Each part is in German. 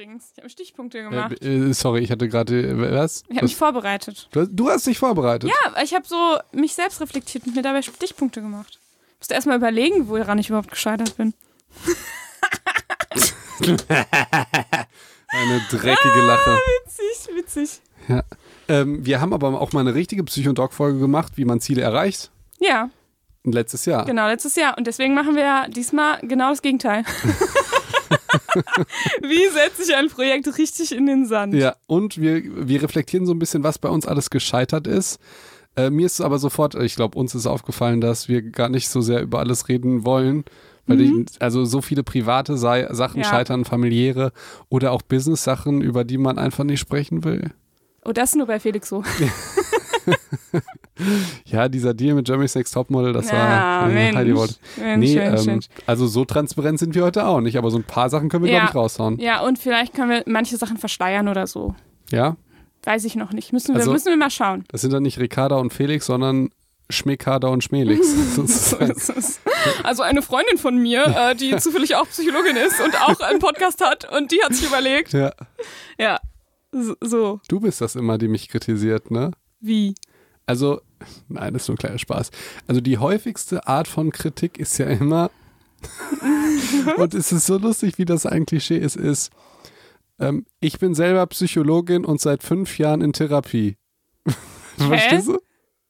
übrigens. Ich habe Stichpunkte gemacht. Äh, äh, sorry, ich hatte gerade, äh, was? ich habe mich vorbereitet. Du, du hast dich vorbereitet. Ja, ich habe so mich selbst reflektiert und mir dabei Stichpunkte gemacht. Ich musste erstmal überlegen, woran ich überhaupt gescheitert bin. Eine dreckige Lache. Witzig, witzig. Ja. Ähm, wir haben aber auch mal eine richtige Psycho-Doc-Folge gemacht, wie man Ziele erreicht. Ja, Letztes Jahr. genau, letztes Jahr. Und deswegen machen wir ja diesmal genau das Gegenteil. Wie setze ich ein Projekt richtig in den Sand? Ja, und wir, wir reflektieren so ein bisschen, was bei uns alles gescheitert ist. Äh, mir ist aber sofort, ich glaube, uns ist aufgefallen, dass wir gar nicht so sehr über alles reden wollen. Weil ich, also so viele private sei, Sachen Ja. scheitern, familiäre oder auch Business-Sachen, über die man einfach nicht sprechen will. Oh, das nur bei Felix so. Ja, dieser Deal mit Jeremy's Next Topmodel, das ja, war äh, Mensch. Heidi Wort. Mensch, Nee, Mensch, ähm, also so transparent sind wir heute auch nicht, aber so ein paar Sachen können wir, Ja. glaube ich, raushauen. Ja, und vielleicht können wir manche Sachen verschleiern oder so. Ja? Weiß ich noch nicht. Müssen wir, Also- müssen wir mal schauen. Das sind dann nicht Ricarda und Felix, sondern Schmickada und Schmelix. ist- Also eine Freundin von mir, äh, die zufällig auch Psychologin ist und auch einen Podcast hat und die hat sich überlegt, ja. ja, so. Du bist das immer, die mich kritisiert, ne? Wie? Also, nein, das ist nur ein kleiner Spaß. Also die häufigste Art von Kritik ist ja immer, und es ist so lustig, wie das ein Klischee ist, ist, ähm, ich bin selber Psychologin und seit fünf Jahren in Therapie. Verstehst du?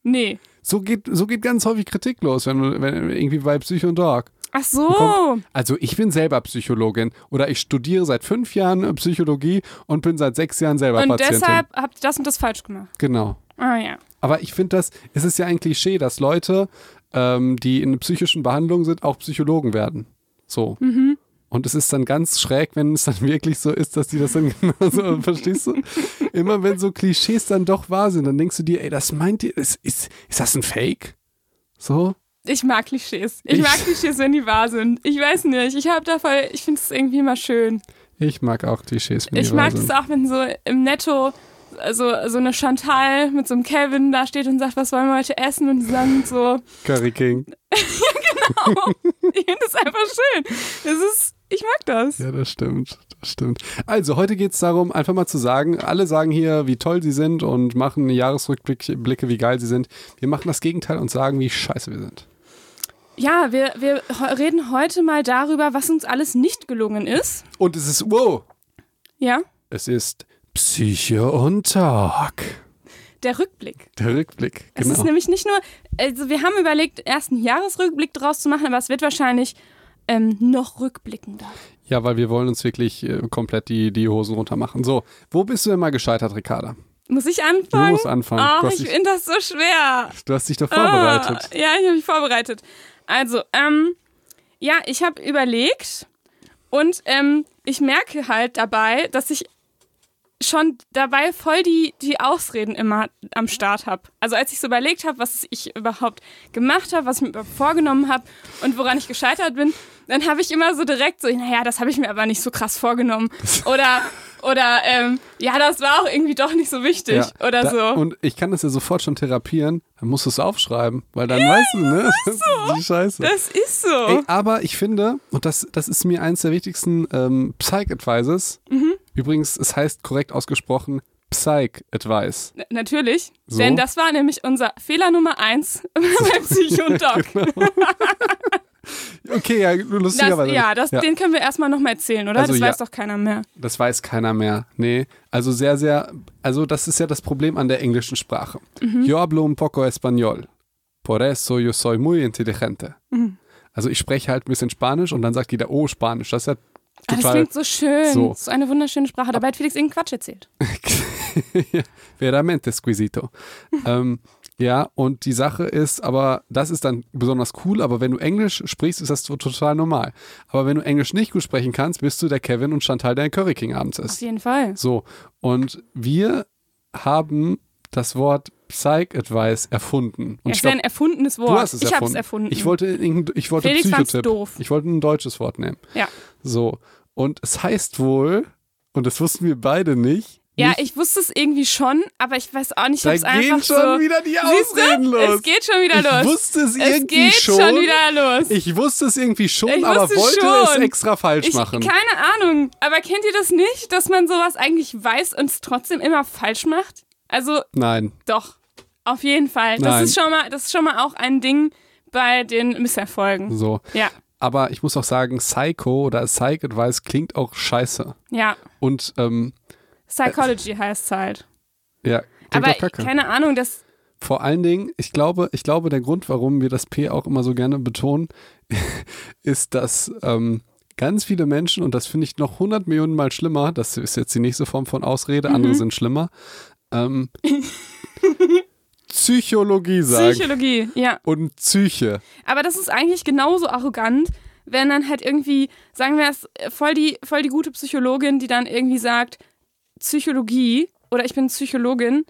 Nee. So geht, so geht ganz häufig Kritik los, wenn, du- wenn irgendwie bei Psycho und Dog. Ach so. Kommt- Also ich bin selber Psychologin oder ich studiere seit fünf Jahren äh, Psychologie und bin seit sechs Jahren selber Und Patientin. deshalb habt ihr das und das falsch gemacht. Genau. Ah ja. Aber ich finde das, es ist ja ein Klischee, dass Leute, ähm, die in psychischen Behandlungen sind, auch Psychologen werden. So. Mhm. Und es ist dann ganz schräg, wenn es dann wirklich so ist, dass die das dann genauso, verstehst du? Immer wenn so Klischees dann doch wahr sind, dann denkst du dir, ey, das meint ihr, ist, ist, ist das ein Fake? So? Ich mag Klischees. Ich, Ich- mag Klischees, wenn die wahr sind. Ich weiß nicht. Ich habe da voll, ich finde es irgendwie immer schön. Ich mag auch Klischees, wenn Ich die wahr mag sind. es auch, wenn so im Netto also so eine Chantal mit so einem Kevin da steht und sagt, was wollen wir heute essen? Und die sagen so, Curry King. ich finde das einfach schön. Das ist, ich mag das. Ja, das stimmt. Das stimmt. Also, heute geht es darum, einfach mal zu sagen, alle sagen hier, wie toll sie sind und machen Jahresrückblicke, Blicke, wie geil sie sind. Wir machen das Gegenteil und sagen, wie scheiße wir sind. Ja, wir, wir reden heute mal darüber, was uns alles nicht gelungen ist. Und es ist, wow, Ja, es ist Psyche und Talk. der Rückblick. Der Rückblick, Es genau. ist nämlich nicht nur, also wir haben überlegt, erst einen Jahresrückblick draus zu machen, aber es wird wahrscheinlich ähm, noch rückblickender. Ja, weil wir wollen uns wirklich äh, komplett die, die Hosen runter machen. So, wo bist du denn mal gescheitert, Ricarda? Muss ich Du anfangen? musst anfangen. Ach, du, ich dich, finde das so schwer. du hast dich doch vorbereitet. Ah, ja, ich habe mich vorbereitet. Also, ähm, ja, ich habe überlegt und ähm, ich merke halt dabei, dass ich schon dabei voll die, die Ausreden immer am Start habe. Also als ich so überlegt habe, was ich überhaupt gemacht habe, was ich mir überhaupt vorgenommen habe und woran ich gescheitert bin, dann habe ich immer so direkt so, naja, das habe ich mir aber nicht so krass vorgenommen. Oder, oder ähm, ja, das war auch irgendwie doch nicht so wichtig. Ja, oder da, so. Und ich kann das ja sofort schon therapieren. Dann musst du es aufschreiben, weil dann weißt du, ne? Das ist die Scheiße. das ist so. Ey, aber ich finde, und das, das ist mir eins der wichtigsten ähm, Psych-Advices. Mhm. Übrigens, es heißt korrekt ausgesprochen Psych-Advice. N- Natürlich, So? denn das war nämlich unser Fehler Nummer eins bei Psycho und Doc. Okay, ja, Das, lustigerweise. ja, das, ja, den können wir erstmal nochmal erzählen, oder? Also das ja. weiß doch keiner mehr. das weiß keiner mehr. Nee, also sehr, sehr, also das ist ja das Problem an der englischen Sprache. Mhm. Yo hablo un poco español. Por eso yo soy muy inteligente. Mhm. Also ich spreche halt ein bisschen Spanisch und dann sagt jeder, oh, Spanisch. Das ist ja Ah, das total klingt so schön. So. Das ist eine wunderschöne Sprache. Dabei hat Felix irgendeinen Quatsch erzählt. Veramente squisito. ähm, ja, und die Sache ist, aber das ist dann besonders cool, aber wenn du Englisch sprichst, ist das so total normal. Aber wenn du Englisch nicht gut sprechen kannst, bist du der Kevin und Chantal, der Curry King abends Auf ist. jeden Fall. So, und wir haben das Wort Psych-Advice erfunden. Und Es ja glaub, ein erfundenes Wort. du hast es ich habe erfunden. es erfunden. Ich wollte, ich wollte Felix Psychotipp. doof. Ich wollte ein deutsches Wort nehmen. ja. So, und es heißt wohl, und das wussten wir beide nicht, Ja, nicht, ich wusste es irgendwie schon, aber ich weiß auch nicht, ob es gehen einfach schon so. wieder die? Ausreden los. Es geht schon wieder ich los. wusste es es irgendwie geht schon. schon wieder los. Ich wusste es irgendwie schon, Ich aber wollte es schon. extra falsch Ich, machen. keine Ahnung, aber kennt ihr das nicht, dass man sowas eigentlich weiß und es trotzdem immer falsch macht? Also Nein. doch, auf jeden Fall. Das ist schon mal, das ist schon mal auch ein Ding bei den Misserfolgen. So. Ja, Aber ich muss auch sagen, Psycho oder Psych Advice klingt auch scheiße. ja. Und ähm, Psychology heißt es halt. ja, Aber keine Ahnung, das Vor allen Dingen, ich glaube, ich glaube, der Grund, warum wir das P auch immer so gerne betonen, ist, dass ähm, ganz viele Menschen, und das finde ich noch 100 Millionen Mal schlimmer, das ist jetzt die nächste Form von Ausrede, Mhm. andere sind schlimmer, ähm, Psychologie sagen Psychologie, ja. und Psyche. Aber das ist eigentlich genauso arrogant, wenn dann halt irgendwie, sagen wir es, voll die, voll die gute Psychologin, die dann irgendwie sagt, Psychologie oder ich bin Psychologin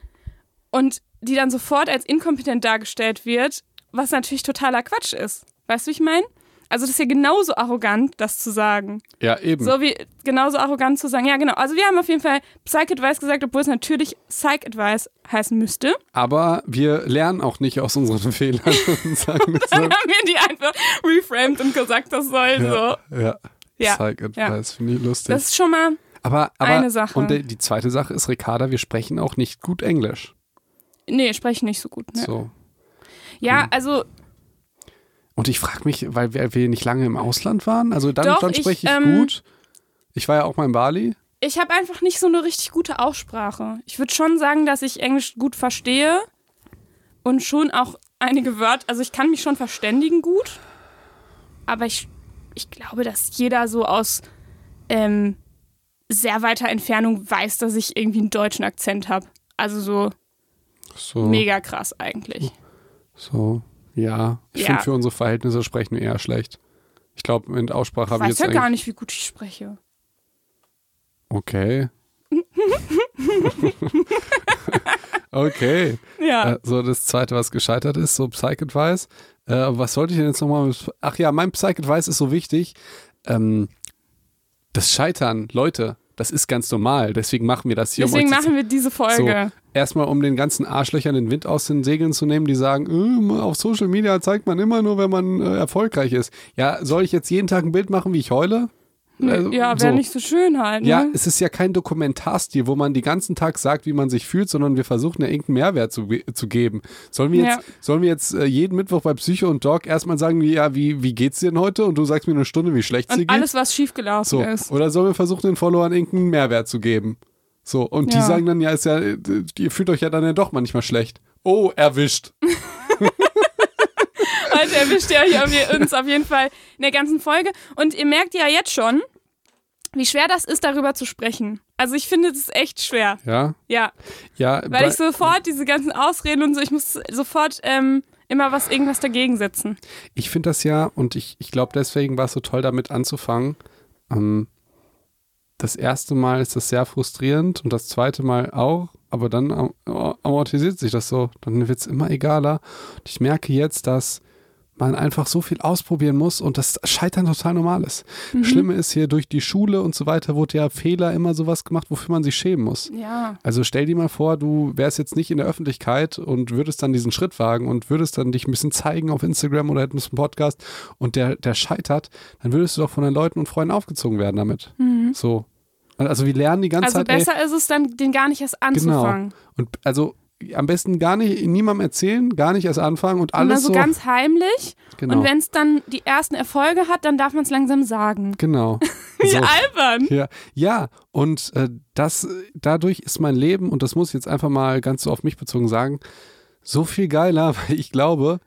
und die dann sofort als inkompetent dargestellt wird, was natürlich totaler Quatsch ist. Weißt du, wie ich meine? Also das ist ja genauso arrogant, das zu sagen. Ja, eben. So wie genauso arrogant zu sagen, ja genau. Also wir haben auf jeden Fall Psych-Advice gesagt, obwohl es natürlich Psych-Advice heißen müsste. Aber wir lernen auch nicht aus unseren Fehlern und sagen das Dann haben wir die einfach reframed und gesagt, das soll so. ja, ja. Ja, Psych Advice, finde ich lustig. Das ist schon mal aber, aber, eine Sache. Und die, zweite Sache ist, Ricarda, wir sprechen auch nicht gut Englisch. Nee, spreche nicht so gut. Ne? So. Ja, also Und ich frage mich, weil wir, wir nicht lange im Ausland waren, also dann, Doch, dann ich, spreche ich, ähm, gut. Ich war ja auch mal in Bali. ich habe einfach nicht so eine richtig gute Aussprache. Ich würde schon sagen, dass ich Englisch gut verstehe und schon auch einige Wörter, also ich kann mich schon verständigen gut, aber ich, ich glaube, dass jeder so aus ähm, sehr weiter Entfernung weiß, dass ich irgendwie einen deutschen Akzent habe. Also so So, mega krass eigentlich. so, ja. Ich Ja. finde, für unsere Verhältnisse sprechen wir eher schlecht. Ich glaube, in Aussprache Ich habe ich weiß jetzt ja gar nicht, wie gut ich spreche. Okay. okay. Ja. Äh, so, das zweite, was gescheitert ist, so Psych-Advice. Äh, was sollte ich denn jetzt nochmal mit... Ach ja, mein Psych-Advice ist so wichtig. Ähm, das Scheitern, Leute, das ist ganz normal. Deswegen machen wir das hier. um Deswegen zu machen wir diese Folge. erstmal um den ganzen Arschlöchern den Wind aus den Segeln zu nehmen, die sagen, äh, auf Social Media zeigt man immer nur, wenn man äh, erfolgreich ist. Ja, soll ich jetzt jeden Tag ein Bild machen, wie ich heule? Also, ja, wäre nicht so schön halt. Ne? Ja, es ist ja kein Dokumentarstil, wo man den ganzen Tag sagt, wie man sich fühlt, sondern wir versuchen ja irgendeinen Mehrwert zu, zu geben. Sollen wir jetzt, Ja. sollen wir jetzt äh, jeden Mittwoch bei Psycho und Doc erstmal sagen, wie, ja, wie, wie geht's dir denn heute? Und du sagst mir eine Stunde, wie schlecht sie geht? alles, was schiefgelaufen So. ist. Oder sollen wir versuchen, den Followern irgendeinen Mehrwert zu geben? So, und die Ja. sagen dann, ja, ist ja, ihr fühlt euch ja dann ja doch manchmal schlecht. Oh, erwischt. Heute erwischt ihr euch uns auf jeden Fall in der ganzen Folge. Und ihr merkt ja jetzt schon, wie schwer das ist, darüber zu sprechen. Also ich finde, ist echt schwer. Ja, Ja, ja. weil ich sofort diese ganzen Ausreden und so, ich muss sofort ähm, immer was, irgendwas dagegen setzen. ich finde das ja, und ich, ich glaube, deswegen war es so toll, damit anzufangen. Ähm, das erste Mal ist das sehr frustrierend und das zweite Mal auch, aber dann am- amortisiert sich das so. Dann wird es immer egaler. Und ich merke jetzt, dass man einfach so viel ausprobieren muss und das Scheitern total normal ist. Mhm. Das Schlimme ist hier durch die Schule und so weiter wurde ja Fehler immer sowas gemacht, wofür man sich schämen muss. Ja. Also stell dir mal vor, du wärst jetzt nicht in der Öffentlichkeit und würdest dann diesen Schritt wagen und würdest dann dich ein bisschen zeigen auf Instagram oder hättest einen Podcast und der, der scheitert, dann würdest du doch von den Leuten und Freunden aufgezogen werden damit. So. Also wir lernen die ganze Mhm. Also Zeit. ey, besser ist es dann, den gar nicht erst genau. anzufangen. Und also am besten gar nicht, niemandem erzählen, gar nicht erst anfangen und Und alles so so. ganz heimlich. genau. Und wenn es dann die ersten Erfolge hat, dann darf man es langsam sagen. genau. Wie So. albern. Ja, ja, und äh, das, dadurch ist mein Leben, und das muss ich jetzt einfach mal ganz so auf mich bezogen sagen, so viel geiler, weil ich glaube,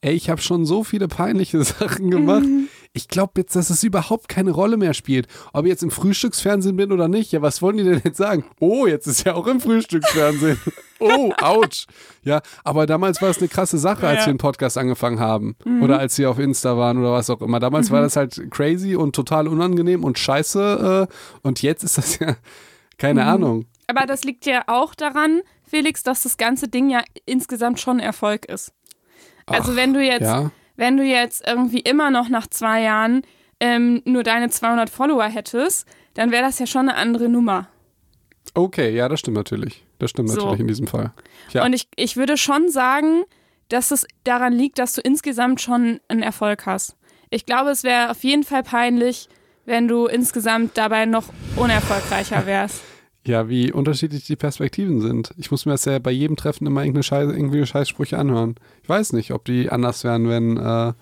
ey, ich habe schon so viele peinliche Sachen gemacht. Ich glaube jetzt, dass es überhaupt keine Rolle mehr spielt. Ob ich jetzt im Frühstücksfernsehen bin oder nicht, ja, was wollen die denn jetzt sagen? Oh, jetzt ist ja auch im Frühstücksfernsehen. Oh, ouch. Ja, aber damals war es eine krasse Sache, als Ja. wir den Podcast angefangen haben. Oder als wir auf Insta waren oder was auch immer. Damals war das halt crazy und total unangenehm und scheiße. Äh, und jetzt ist das ja, keine Ahnung. Aber das liegt ja auch daran, Felix, dass das ganze Ding ja insgesamt schon Erfolg ist. Also Ach, wenn du jetzt, Ja, wenn du jetzt irgendwie immer noch nach zwei Jahren ähm, nur deine 200 Follower hättest, dann wäre das ja schon eine andere Nummer. Okay, ja, das stimmt natürlich. Das stimmt So. natürlich in diesem Fall. Ja. Und ich, ich würde schon sagen, dass es daran liegt, dass du insgesamt schon einen Erfolg hast. Ich glaube, es wäre auf jeden Fall peinlich, wenn du insgesamt dabei noch unerfolgreicher wärst. Ja, wie unterschiedlich die Perspektiven sind. Ich muss mir das ja bei jedem Treffen immer irgendeine Scheiße, irgendwie Scheißsprüche anhören. Ich weiß nicht, ob die anders wären, wenn, äh,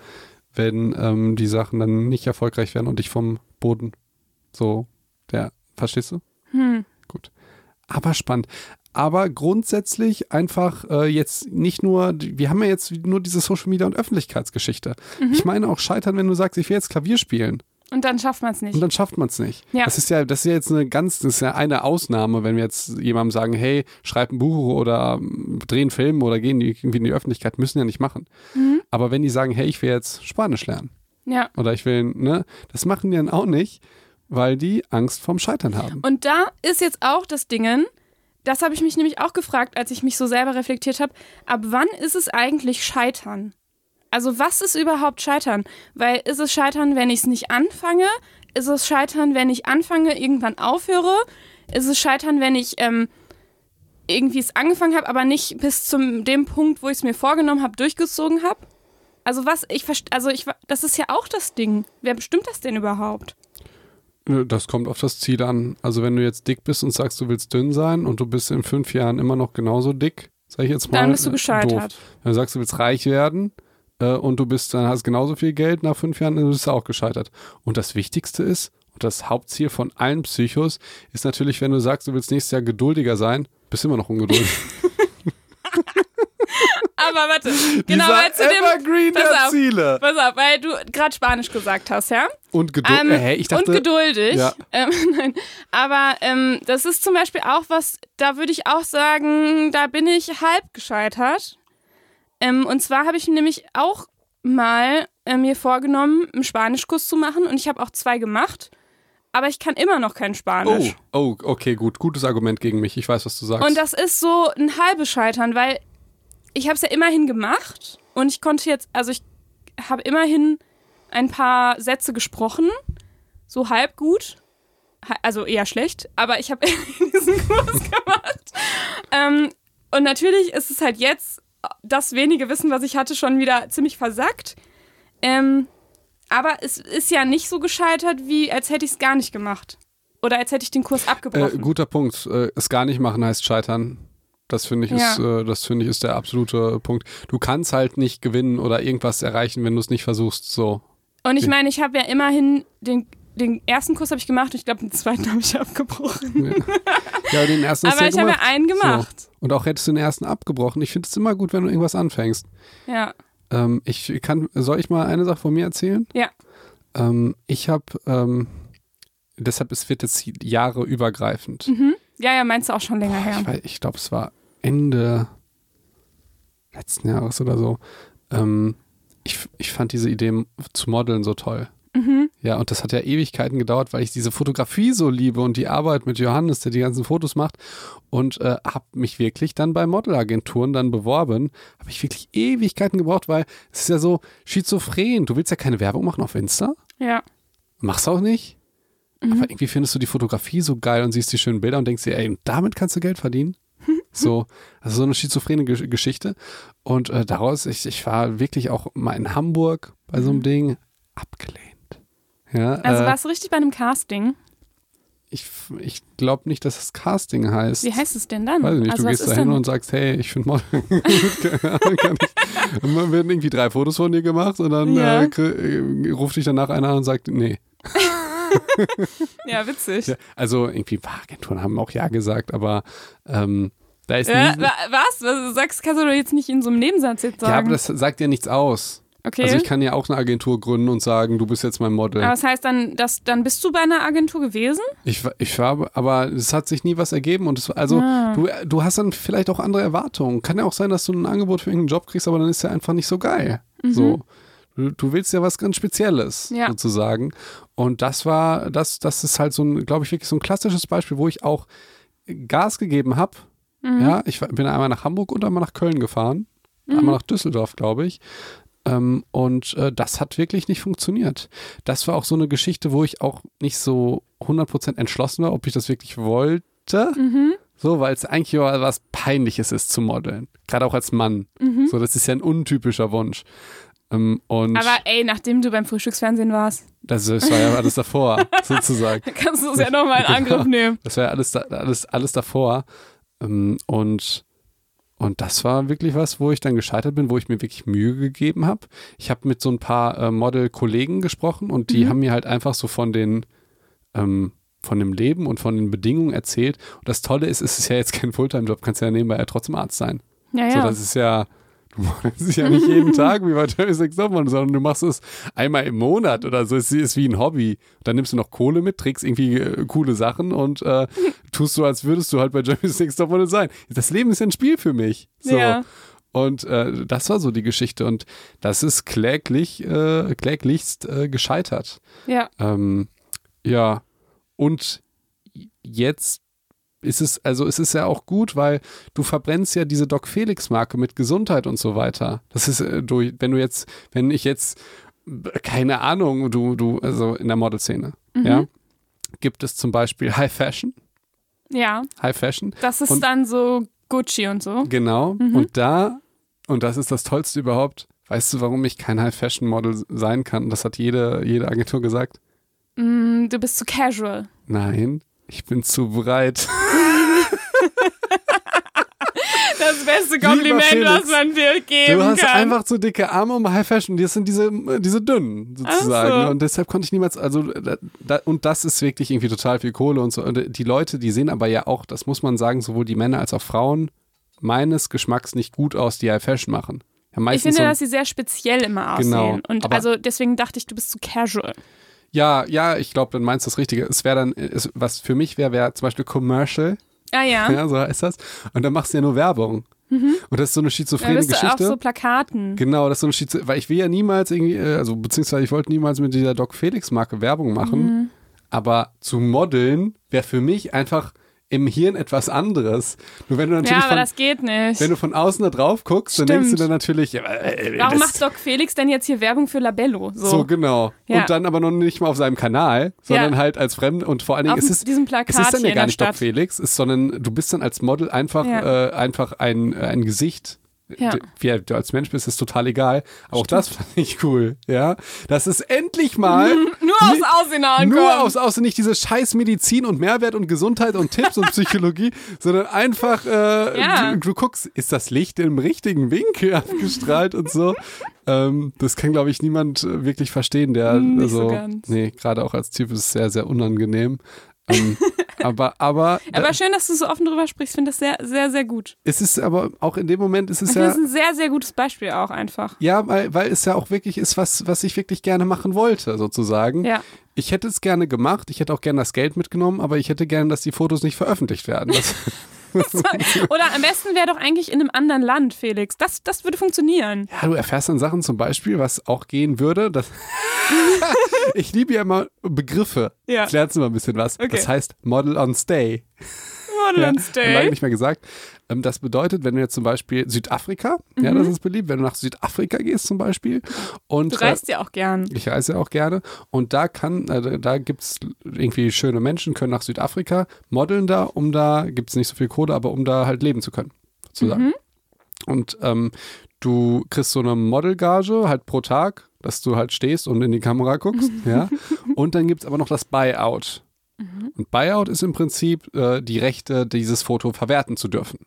wenn ähm, die Sachen dann nicht erfolgreich wären und ich vom Boden so, ja, verstehst du? Hm. Gut. Aber spannend. Aber grundsätzlich einfach äh, jetzt nicht nur, wir haben ja jetzt nur diese Social Media und Öffentlichkeitsgeschichte. Mhm. Ich meine auch scheitern, wenn du sagst, ich will jetzt Klavier spielen. Und dann schafft man es nicht. Und dann schafft man es nicht. Ja. Das ist ja, das ist ja jetzt eine ganz, das ist ja eine Ausnahme, wenn wir jetzt jemandem sagen, hey, schreib ein Buch oder ähm, dreh einen Film oder gehen irgendwie in die Öffentlichkeit, müssen ja nicht machen. Mhm. Aber wenn die sagen, hey, ich will jetzt Spanisch lernen Ja. oder ich will, ne, das machen die dann auch nicht, weil die Angst vorm Scheitern haben. Und da ist jetzt auch das Dingen, das habe ich mich nämlich auch gefragt, als ich mich so selber reflektiert habe, ab wann ist es eigentlich Scheitern? Also was ist überhaupt Scheitern? Weil ist es Scheitern, wenn ich es nicht anfange? Ist es Scheitern, wenn ich anfange, irgendwann aufhöre? Ist es Scheitern, wenn ich ähm, irgendwie es angefangen habe, aber nicht bis zum dem Punkt, wo ich es mir vorgenommen habe, durchgezogen habe? Also was, ich also ich, das ist ja auch das Ding. Wer bestimmt das denn überhaupt? Das kommt auf das Ziel an. Also wenn du jetzt dick bist und sagst, du willst dünn sein und du bist in fünf Jahren immer noch genauso dick, sag ich jetzt mal. Dann bist du äh, gescheitert. Doof. Wenn du sagst, du willst reich werden äh, und du bist, dann hast genauso viel Geld nach fünf Jahren, dann bist du auch gescheitert. Und das Wichtigste ist, und das Hauptziel von allen Psychos, ist natürlich, wenn du sagst, du willst nächstes Jahr geduldiger sein, bist du immer noch ungeduldig. Aber warte, genau, weil zu dem, Evergreen pass der auf. Ziele. Pass auf, weil du gerade Spanisch gesagt hast, ja? Und Geduld. Ähm, äh, hey, ich dachte, und geduldig. Ja. Ähm, nein. Aber ähm, das ist zum Beispiel auch was, da würde ich auch sagen, da bin ich halb gescheitert. Ähm, und zwar habe ich nämlich auch mal äh, mir vorgenommen, einen Spanischkurs zu machen und ich habe auch zwei gemacht. Aber ich kann immer noch kein oh, Spanisch. oh, okay, gut. Gutes Argument gegen mich. Ich weiß, was du sagst. Und das ist so ein halbes Scheitern, weil ich habe es ja immerhin gemacht und ich konnte jetzt, also ich habe immerhin ein paar Sätze gesprochen, so halb gut, also eher schlecht, aber ich habe diesen Kurs gemacht. Ähm, und natürlich ist es halt jetzt das wenige Wissen, was ich hatte, schon wieder ziemlich versackt. Ähm, aber es ist ja nicht so gescheitert, wie als hätte ich es gar nicht gemacht. Oder als hätte ich den Kurs Äh, abgebrochen. guter Punkt. Äh, es gar nicht machen heißt scheitern. Das finde ich, Ja. ist, äh, das finde ich ist der absolute Punkt. Du kannst halt nicht gewinnen oder irgendwas erreichen, wenn du es nicht versuchst. So. Und ich meine, ich habe ja immerhin den, den ersten Kurs habe ich gemacht und ich glaube, den zweiten habe ich abgebrochen. Ja, den ersten Aber ja ich habe ja einen gemacht. So. Und auch hättest du den ersten abgebrochen. Ich finde es immer gut, wenn du irgendwas anfängst. Ja. Ähm, ich kann, soll ich mal eine Sache von mir erzählen? Ja. Ähm, ich habe, ähm, deshalb es wird jetzt Jahre übergreifend. Mhm. Ja, ja, meinst du auch schon länger her. Ich, weiß- ich glaube, es war Ende letzten Jahres oder so. Ähm, ich, ich fand diese Idee zu modeln so toll. Mhm. Ja, und das hat ja Ewigkeiten gedauert, weil ich diese Fotografie so liebe und die Arbeit mit Johannes, der die ganzen Fotos macht. Und äh, habe mich wirklich dann bei Modelagenturen dann beworben. Habe ich wirklich Ewigkeiten gebraucht, weil es ist ja so schizophren. Du willst ja keine Werbung machen auf Insta. Ja. Machst auch nicht. Mhm. Aber irgendwie findest du die Fotografie so geil und siehst die schönen Bilder und denkst dir, ey, damit kannst du Geld verdienen. So, also so eine schizophrene Gesch- Geschichte. Und äh, daraus, ich, ich war wirklich auch mal in Hamburg bei so einem Ding abgelehnt. Ja. Also äh, warst du richtig bei einem Casting? ich, ich glaube nicht, dass es Casting heißt. Wie heißt es denn dann? Weiß ich nicht, also du gehst da hin und sagst, hey, ich finde Modeln. Und dann werden irgendwie drei Fotos von dir gemacht und dann Ja. äh, äh, ruft dich danach einer an und sagt, nee. Ja, witzig. Ja, also irgendwie, Agenturen haben auch Ja gesagt, aber ähm, da ist Äh, was? Du sagst, kannst du doch jetzt nicht in so einem Nebensatz jetzt sagen. Ja, aber das sagt ja nichts aus. Okay. Also ich kann ja auch eine Agentur gründen und sagen, du bist jetzt mein Model. aber das heißt dann, dass, dann bist du bei einer Agentur gewesen? Ich, war- ich war, aber es hat sich nie was ergeben und es, also Ah. du, du hast dann vielleicht auch andere Erwartungen. Kann ja auch sein, dass du ein Angebot für irgendeinen Job kriegst, aber dann ist der einfach nicht so geil. So. Du, du willst ja was ganz Spezielles Mhm. Ja. sozusagen. Und das war, das, das ist halt so ein, glaube ich, wirklich so ein klassisches Beispiel, wo ich auch Gas gegeben habe. Mhm. Ja, ich bin einmal nach Hamburg und einmal nach Köln gefahren. Mhm. Einmal nach Düsseldorf, glaube ich. Ähm, und äh, das hat wirklich nicht funktioniert. Das war auch so eine Geschichte, wo ich auch nicht so 100% entschlossen war, ob ich das wirklich wollte wollte. So, weil es eigentlich was Peinliches ist zu modeln. Gerade auch als Mann. So, das ist ja ein untypischer Wunsch. Ähm, und Aber ey, nachdem du beim Frühstücksfernsehen warst, das, das war ja alles davor, sozusagen. kannst du es ja nochmal in Angriff nehmen. Das war ja alles, alles, alles davor. Ähm, Und, und das war wirklich was, wo ich dann gescheitert bin, wo ich mir wirklich Mühe gegeben habe. Ich habe mit so ein paar äh, Model-Kollegen gesprochen und die haben mir halt einfach so von den ähm, von dem Leben und von den Bedingungen erzählt. Und das Tolle ist, es ist ja jetzt kein Fulltime-Job, kannst ja nebenbei ja trotzdem Arzt sein. Ja, So, ja. das ist ja, du machst es ja nicht jeden Tag wie bei Jeremy Sex Topmodel, sondern du machst es einmal im Monat oder so. Es ist wie ein Hobby. Dann nimmst du noch Kohle mit, trägst irgendwie äh, coole Sachen und äh, tust so, als würdest du halt bei Jeremy Sex Topmodel sein. Das Leben ist ja ein Spiel für mich. So. Ja. Und äh, das war so die Geschichte und das ist kläglich, äh, kläglichst äh, gescheitert. ja. Ähm, ja, und jetzt ist es, also es ist ja auch gut, weil du verbrennst ja diese Doc Felix Marke mit Gesundheit und so weiter. Das ist, äh, du, wenn du jetzt, wenn ich jetzt, äh, keine Ahnung, du, du, also in der Modelszene, ja, gibt es zum Beispiel High Fashion, Ja, High Fashion, das ist Und- dann so Gucci und so. genau, und da, und das ist das Tollste überhaupt, weißt du, warum ich kein High Fashion Model sein kann? Das hat jede, jede Agentur gesagt. Mm, du bist zu casual. Nein, ich bin zu breit. Das beste Kompliment, Felix, was man dir geben Du hast kann. einfach zu dicke Arme um High Fashion. Das sind diese, diese dünnen sozusagen. So. Und deshalb konnte ich niemals, also da, und das ist wirklich irgendwie total viel Kohle und so. Und die Leute, die sehen aber ja auch, das muss man sagen, sowohl die Männer als auch Frauen meines Geschmacks nicht gut aus, die High Fashion machen. Ja, ich finde, so, dass sie sehr speziell immer aussehen. Genau, Und also deswegen dachte ich, du bist zu casual. Ja, ja, ich glaube, dann meinst du das Richtige. Es wäre dann, es, was für mich wäre, wäre zum Beispiel Commercial, Ah ja. ja, so heißt das. Und dann machst du ja nur Werbung. Und das ist so eine schizophrene bist du Geschichte. auf so Plakaten. Genau, das ist so eine Schizo weil ich will ja niemals irgendwie, äh, also beziehungsweise ich wollte niemals mit dieser Doc Felix Marke Werbung machen, Mhm. aber zu modeln wäre für mich einfach im Hirn etwas anderes. Nur wenn du natürlich Ja, aber von, das geht nicht. wenn du von außen da drauf guckst, dann denkst du Stimmt. dann natürlich, ja, äh, Warum das, macht Doc Felix denn jetzt hier Werbung für Labello? So, so genau. Ja. Und dann aber noch nicht mal auf seinem Kanal, sondern Ja. halt als Fremd und vor allen Dingen auf ist es diesem Plakat es ist dann ja gar nicht Doc. Felix, ist, sondern du bist dann als Model einfach, äh, einfach ein, äh, ein Gesicht. Ja. Wie du als Mensch bist, ist total egal. Aber auch das fand ich cool, ja. Das ist endlich mal Nur aufs Nicht- Aussehen nur aus, außer nicht diese scheiß Medizin und Mehrwert und Gesundheit und Tipps und Psychologie, sondern einfach, äh, Ja. du, du guckst, ist das Licht im richtigen Winkel abgestrahlt und so. Ähm, das kann, glaube ich, niemand wirklich verstehen, der Hm, so also, ganz. nee, gerade auch als Typ ist es sehr, sehr unangenehm. Ähm, aber, aber, Aber schön, dass du so offen drüber sprichst. Ich finde das sehr, sehr, sehr gut. es ist aber auch in dem Moment ist es ja. das ein sehr, sehr gutes Beispiel auch einfach. Ja, weil, weil es ja auch wirklich ist, was, was ich wirklich gerne machen wollte, sozusagen. Ja. Ich hätte es gerne gemacht, ich hätte auch gerne das Geld mitgenommen, aber ich hätte gerne, dass die Fotos nicht veröffentlicht werden. Das, Oder am besten wäre doch eigentlich in einem anderen Land, Felix. Das, das würde funktionieren. ja, du erfährst dann Sachen zum Beispiel, was auch gehen würde. Das ich liebe ja immer Begriffe. Ja. Lernst du mal ein bisschen was. Okay. Das heißt Model on Stay. Model Ja, on haben lange Stay. nicht mehr gesagt. Ähm, Das bedeutet, wenn du jetzt zum Beispiel Südafrika, ja, Mhm. das ist beliebt, wenn du nach Südafrika gehst zum Beispiel und Du reist ja auch gern. Ich reise ja auch gerne. Und da kann, äh, da gibt es irgendwie schöne Menschen, können nach Südafrika, modeln da, um da, gibt es nicht so viel Kohle, aber um da halt leben zu können, sozusagen. Und ähm, du kriegst so eine Modelgage halt pro Tag, dass du halt stehst und in die Kamera guckst, ja. Und dann gibt es aber noch das Buyout. Und Buyout ist im Prinzip äh, die Rechte, dieses Foto verwerten zu dürfen.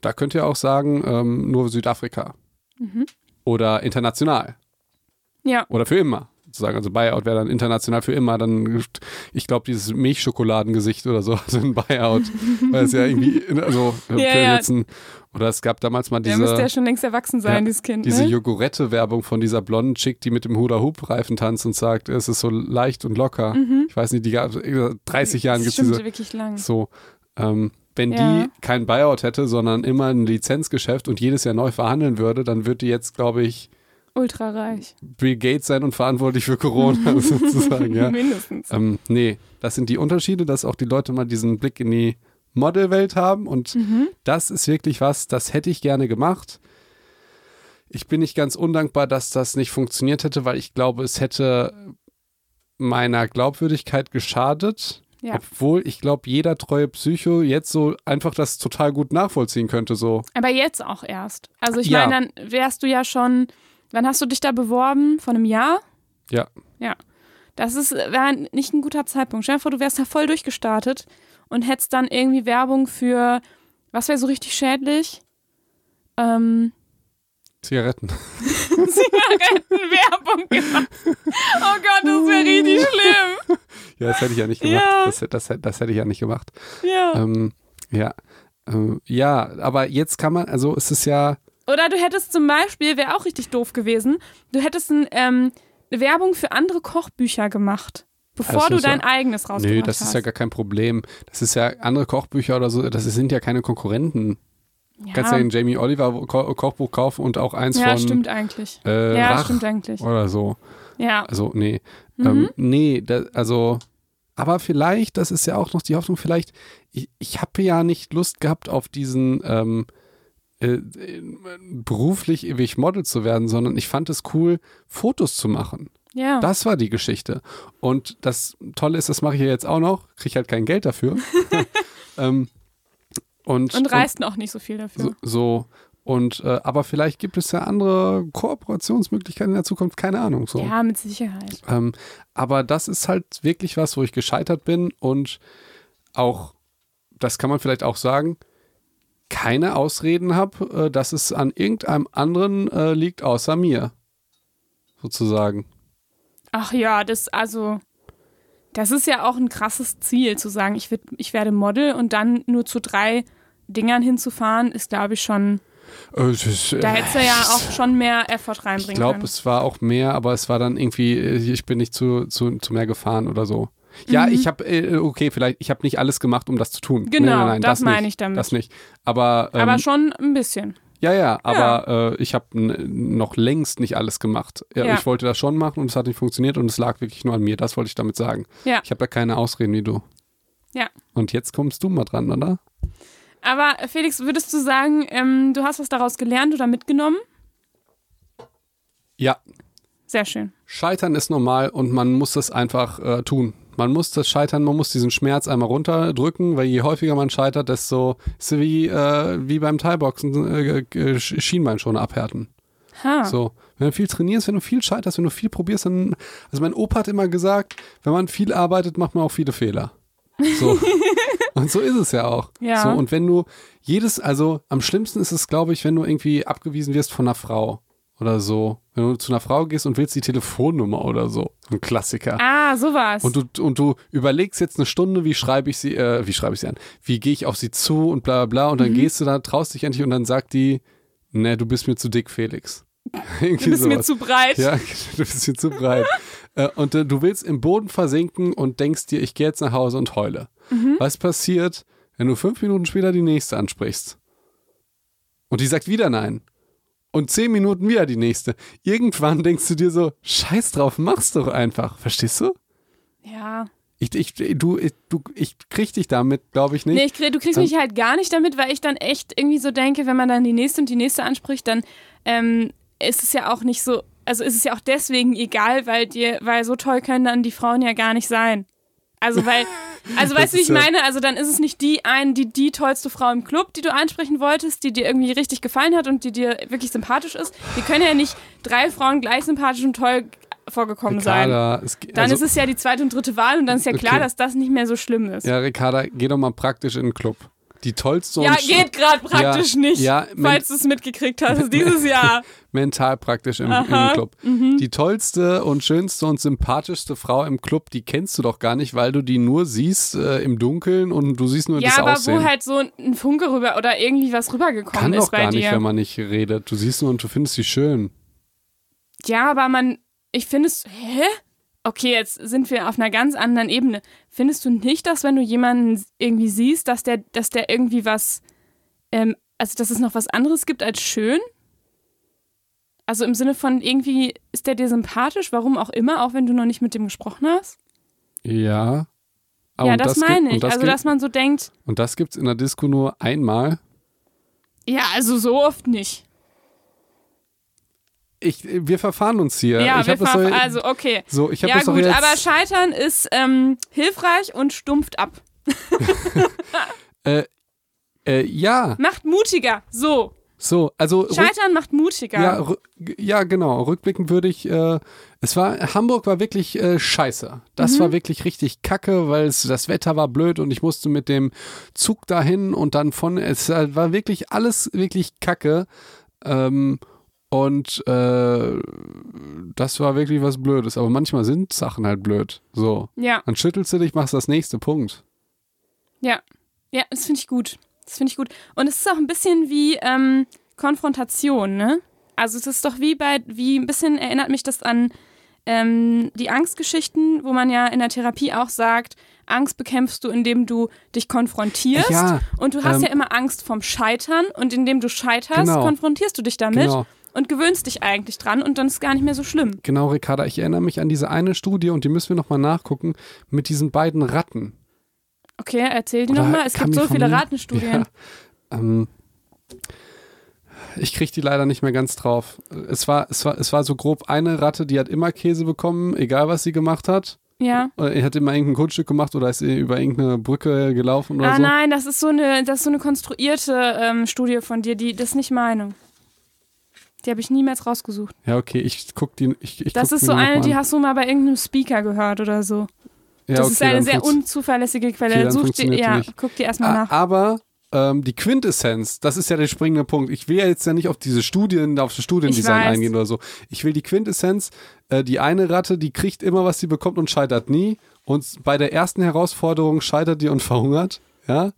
Da könnt ihr auch sagen, ähm, nur Südafrika. Oder international Ja. oder für immer. Sozusagen. Also Buyout wäre dann international für immer. Dann, ich glaube, dieses Milchschokoladengesicht oder so, also ein Buyout. weil es ja irgendwie, also, Ja, ja. ein- oder es gab damals mal Der müsste ja diese, schon längst erwachsen sein, Ja, dieses Kind. diese ne? Jogurette-Werbung von dieser blonden Chick, die mit dem Hula-Hoop-Reifen tanzt und sagt, es ist so leicht und locker. Ich weiß nicht, die gab 30 Jahren Mhm. das gibt es diese, wirklich lang. so. Ähm, wenn Ja. die kein Buyout hätte, sondern immer ein Lizenzgeschäft und jedes Jahr neu verhandeln würde, dann würde die jetzt, glaube ich, Ultra reich. Bill Gates sein und verantwortlich für Corona sozusagen, ja. Mindestens. Ähm, nee, das sind die Unterschiede, dass auch die Leute mal diesen Blick in die Modelwelt haben und Mhm. das ist wirklich was, das hätte ich gerne gemacht. Ich bin nicht ganz undankbar, dass das nicht funktioniert hätte, weil ich glaube, es hätte meiner Glaubwürdigkeit geschadet, Ja. Obwohl ich glaube, jeder treue Psycho jetzt so einfach das total gut nachvollziehen könnte. So. Aber jetzt auch erst. Also ich Ja. meine, dann wärst du ja schon, wann hast du dich da beworben? Vor einem Jahr? Ja. Ja. Das ist wäre nicht ein guter Zeitpunkt. Stell dir vor, du wärst da voll durchgestartet und hättest dann irgendwie Werbung für, was wäre so richtig schädlich? Ähm, Zigaretten. Zigarettenwerbung gemacht. Oh Gott, das wäre richtig schlimm. Ja, das hätte ich ja nicht gemacht. Ja. Das, das, das hätte ich ja nicht gemacht. Ja. Ähm, ja. Ähm, ja, aber jetzt kann man, also es ist ja, Oder du hättest zum Beispiel, wäre auch richtig doof gewesen, du hättest ein, ähm, eine Werbung für andere Kochbücher gemacht, bevor Das du ist ja- dein eigenes rausgebracht nö, das hast. ist ja gar kein Problem. Das ist ja andere Kochbücher oder so, das sind ja keine Konkurrenten. Ja. Kannst ja den Jamie Oliver Ko Kochbuch kaufen und auch eins ja, von stimmt eigentlich. äh, ja, Rach stimmt eigentlich. oder so. Ja. Also, nee. Mhm. Ähm, nee, da, also, aber vielleicht, das ist ja auch noch die Hoffnung, vielleicht, ich, ich habe ja nicht Lust gehabt auf diesen ähm, äh, äh, beruflich ewig Model zu werden, sondern ich fand es cool, Fotos zu machen. ja. Das war die Geschichte. Und das Tolle ist, das mache ich ja jetzt auch noch, kriege halt kein Geld dafür. ähm, und, und reißt auch nicht so viel dafür. so, so und äh, aber vielleicht gibt es ja andere Kooperationsmöglichkeiten in der Zukunft, keine Ahnung. So. Ja, mit Sicherheit. Ähm, aber das ist halt wirklich was, wo ich gescheitert bin und auch, das kann man vielleicht auch sagen, keine Ausreden habe, äh, dass es an irgendeinem anderen äh, liegt außer mir. Sozusagen. Ach ja, das, also, das ist ja auch ein krasses Ziel, zu sagen, ich, werd, ich werde Model und dann nur zu drei Dingern hinzufahren, ist, glaube ich, schon, es ist, da äh, hättest du ja auch schon mehr Effort Ich reinbringen glaube, können. es war auch mehr, aber es war dann irgendwie, äh, ich bin nicht zu, zu, zu mehr gefahren oder so. Ja, Mhm. ich habe, äh, okay, vielleicht, ich habe nicht alles gemacht, um das zu tun. Genau, nein, nein, nein, das meine nicht, ich damit. Das nicht. Aber, ähm, Aber schon ein bisschen. ja, ja, aber Äh, ich habe noch längst nicht alles gemacht. Ja, Ja. Ich wollte das schon machen und es hat nicht funktioniert und es lag wirklich nur an mir. Das wollte ich damit sagen. Ja. Ich habe ja keine Ausreden wie du. Ja. Und jetzt kommst du mal dran, oder? Aber äh, Felix, würdest du sagen, ähm, du hast was daraus gelernt oder mitgenommen? Ja. Sehr schön. Scheitern ist normal und man muss das einfach äh, tun. Man muss das Scheitern, man muss diesen Schmerz einmal runterdrücken, weil je häufiger man scheitert, desto ist so wie, äh, wie beim Thai-Boxen äh, Schienbein schon abhärten. Ha. So, wenn du viel trainierst, wenn du viel scheiterst, wenn du viel probierst, dann. Also mein Opa hat immer gesagt, wenn man viel arbeitet, macht man auch viele Fehler. So. und so ist es ja auch. Ja. So, und wenn du jedes, also am schlimmsten ist es, glaube ich, wenn du irgendwie abgewiesen wirst von einer Frau oder so. Wenn du zu einer Frau gehst und willst die Telefonnummer oder so. Ein Klassiker. Ah, sowas. Und du, und du überlegst jetzt eine Stunde, wie schreibe ich sie, äh, wie schreibe ich sie an? Wie gehe ich auf sie zu und bla bla bla. Und dann Mhm. gehst du da, traust dich endlich und dann sagt die, ne, du bist mir zu dick, Felix. Irgendwie du bist mir sowas. zu breit. Ja, du bist mir zu breit. Äh, und äh, du willst im Boden versinken und denkst dir, ich gehe jetzt nach Hause und heule. Mhm. Was passiert, wenn du fünf Minuten später die nächste ansprichst? Und die sagt wieder nein. Und zehn Minuten wieder die nächste. Irgendwann denkst du dir so, scheiß drauf, mach's doch einfach. Verstehst du? Ja. Ich, ich, du, ich, du, ich krieg dich damit, glaube ich, nicht. Nee, ich, krieg- du kriegst mich halt gar nicht damit, weil ich dann echt irgendwie so denke, wenn man dann die nächste und die nächste anspricht, dann ähm, ist es ja auch nicht so, also ist es ja auch deswegen egal, weil dir, weil so toll können dann die Frauen ja gar nicht sein. Also weil, also weißt du, wie ich meine? Also dann ist es nicht die ein, die die tollste Frau im Club, die du ansprechen wolltest, die dir irgendwie richtig gefallen hat und die dir wirklich sympathisch ist. Die können ja nicht drei Frauen gleich sympathisch und toll vorgekommen sein. Ricarda, es, ge- Dann also, ist es ja die zweite und dritte Wahl und dann ist ja klar, Okay. dass das nicht mehr so schlimm ist. Ja, Ricarda, geh doch mal praktisch in den Club. Die tollste Ja, und sch- geht gerade praktisch Ja, nicht, ja, falls du es mitgekriegt hast, dieses Jahr. mental praktisch im, im Club. mhm. Die tollste und schönste und sympathischste Frau im Club, die kennst du doch gar nicht, weil du die nur siehst äh, im Dunkeln und du siehst nur Ja, das aber Aussehen. wo halt so ein Funke rüber oder irgendwie was rübergekommen Kann ist doch bei gar dir. nicht, wenn man nicht redet. Du siehst nur und du findest sie schön. ja, aber man, ich finde es, hä? Okay, jetzt sind wir auf einer ganz anderen Ebene. Findest du nicht, dass wenn du jemanden irgendwie siehst, dass der, dass der irgendwie was, ähm, also dass es noch was anderes gibt als schön? Also im Sinne von irgendwie ist der dir sympathisch, warum auch immer, auch wenn du noch nicht mit dem gesprochen hast? Ja. Aber ja, und das, gibt- meine ich. Das, also gibt, dass man so denkt, und das gibt's in der Disco nur einmal. ja, also so oft nicht. Ich, wir verfahren uns hier. Ja, ich wir hab das verf- doch- also okay. So, ich Ja gut, aber Scheitern ist ähm, hilfreich und stumpft ab. äh, äh, ja, Macht mutiger. So. so, also Scheitern macht mutiger. ja, ja, genau. Rückblickend würde ich. Äh, es war Hamburg war wirklich äh, scheiße. Das Mhm. war wirklich richtig kacke, weil es das Wetter war blöd und ich musste mit dem Zug dahin und dann von. Es war wirklich alles wirklich kacke. Ähm, und äh, das war wirklich was Blödes. Aber manchmal sind Sachen halt blöd. So. ja, Dann schüttelst du dich, machst das nächste Punkt. ja. Ja, das finde ich gut. Das finde ich gut. Und es ist auch ein bisschen wie ähm, Konfrontation, ne? Also es ist doch wie bei, wie ein bisschen erinnert mich das an ähm, die Angstgeschichten, wo man ja in der Therapie auch sagt, Angst bekämpfst du, indem du dich konfrontierst. Ja, Und du hast ähm, ja immer Angst vom Scheitern und indem du scheiterst, Genau. konfrontierst du dich damit Genau. Und gewöhnst dich eigentlich dran und dann ist es gar nicht mehr so schlimm. Genau, Ricarda, ich erinnere mich an diese eine Studie und die müssen wir nochmal nachgucken mit diesen beiden Ratten. Okay, erzähl die nochmal. Es gibt so viele mir? Ratenstudien. Ja, ähm, ich kriege die leider nicht mehr ganz drauf. Es war, es, war, es war so grob eine Ratte, die hat immer Käse bekommen, egal was sie gemacht hat. Ja. Er hat immer irgendein Kunststück gemacht oder ist über irgendeine Brücke gelaufen oder Ah so. nein, das ist so eine, das ist so eine konstruierte ähm, Studie von dir, die das ist nicht meine. Die habe ich niemals rausgesucht. Ja, okay, ich guck die. Ich, ich Das guck ist so eine, die hast du mal bei irgendeinem Speaker gehört oder so. ja, das okay, ist eine sehr unzuverlässige Quelle. Okay, dann Such die, ja, nicht. guck die erstmal nach. Aber ähm, die Quintessenz, das ist ja der springende Punkt. Ich will ja jetzt ja nicht auf diese Studien, auf das Studiendesign eingehen oder so. Ich will die Quintessenz, äh, die eine Ratte, die kriegt immer, was sie bekommt und scheitert nie. Und bei der ersten Herausforderung scheitert die und verhungert. Ja.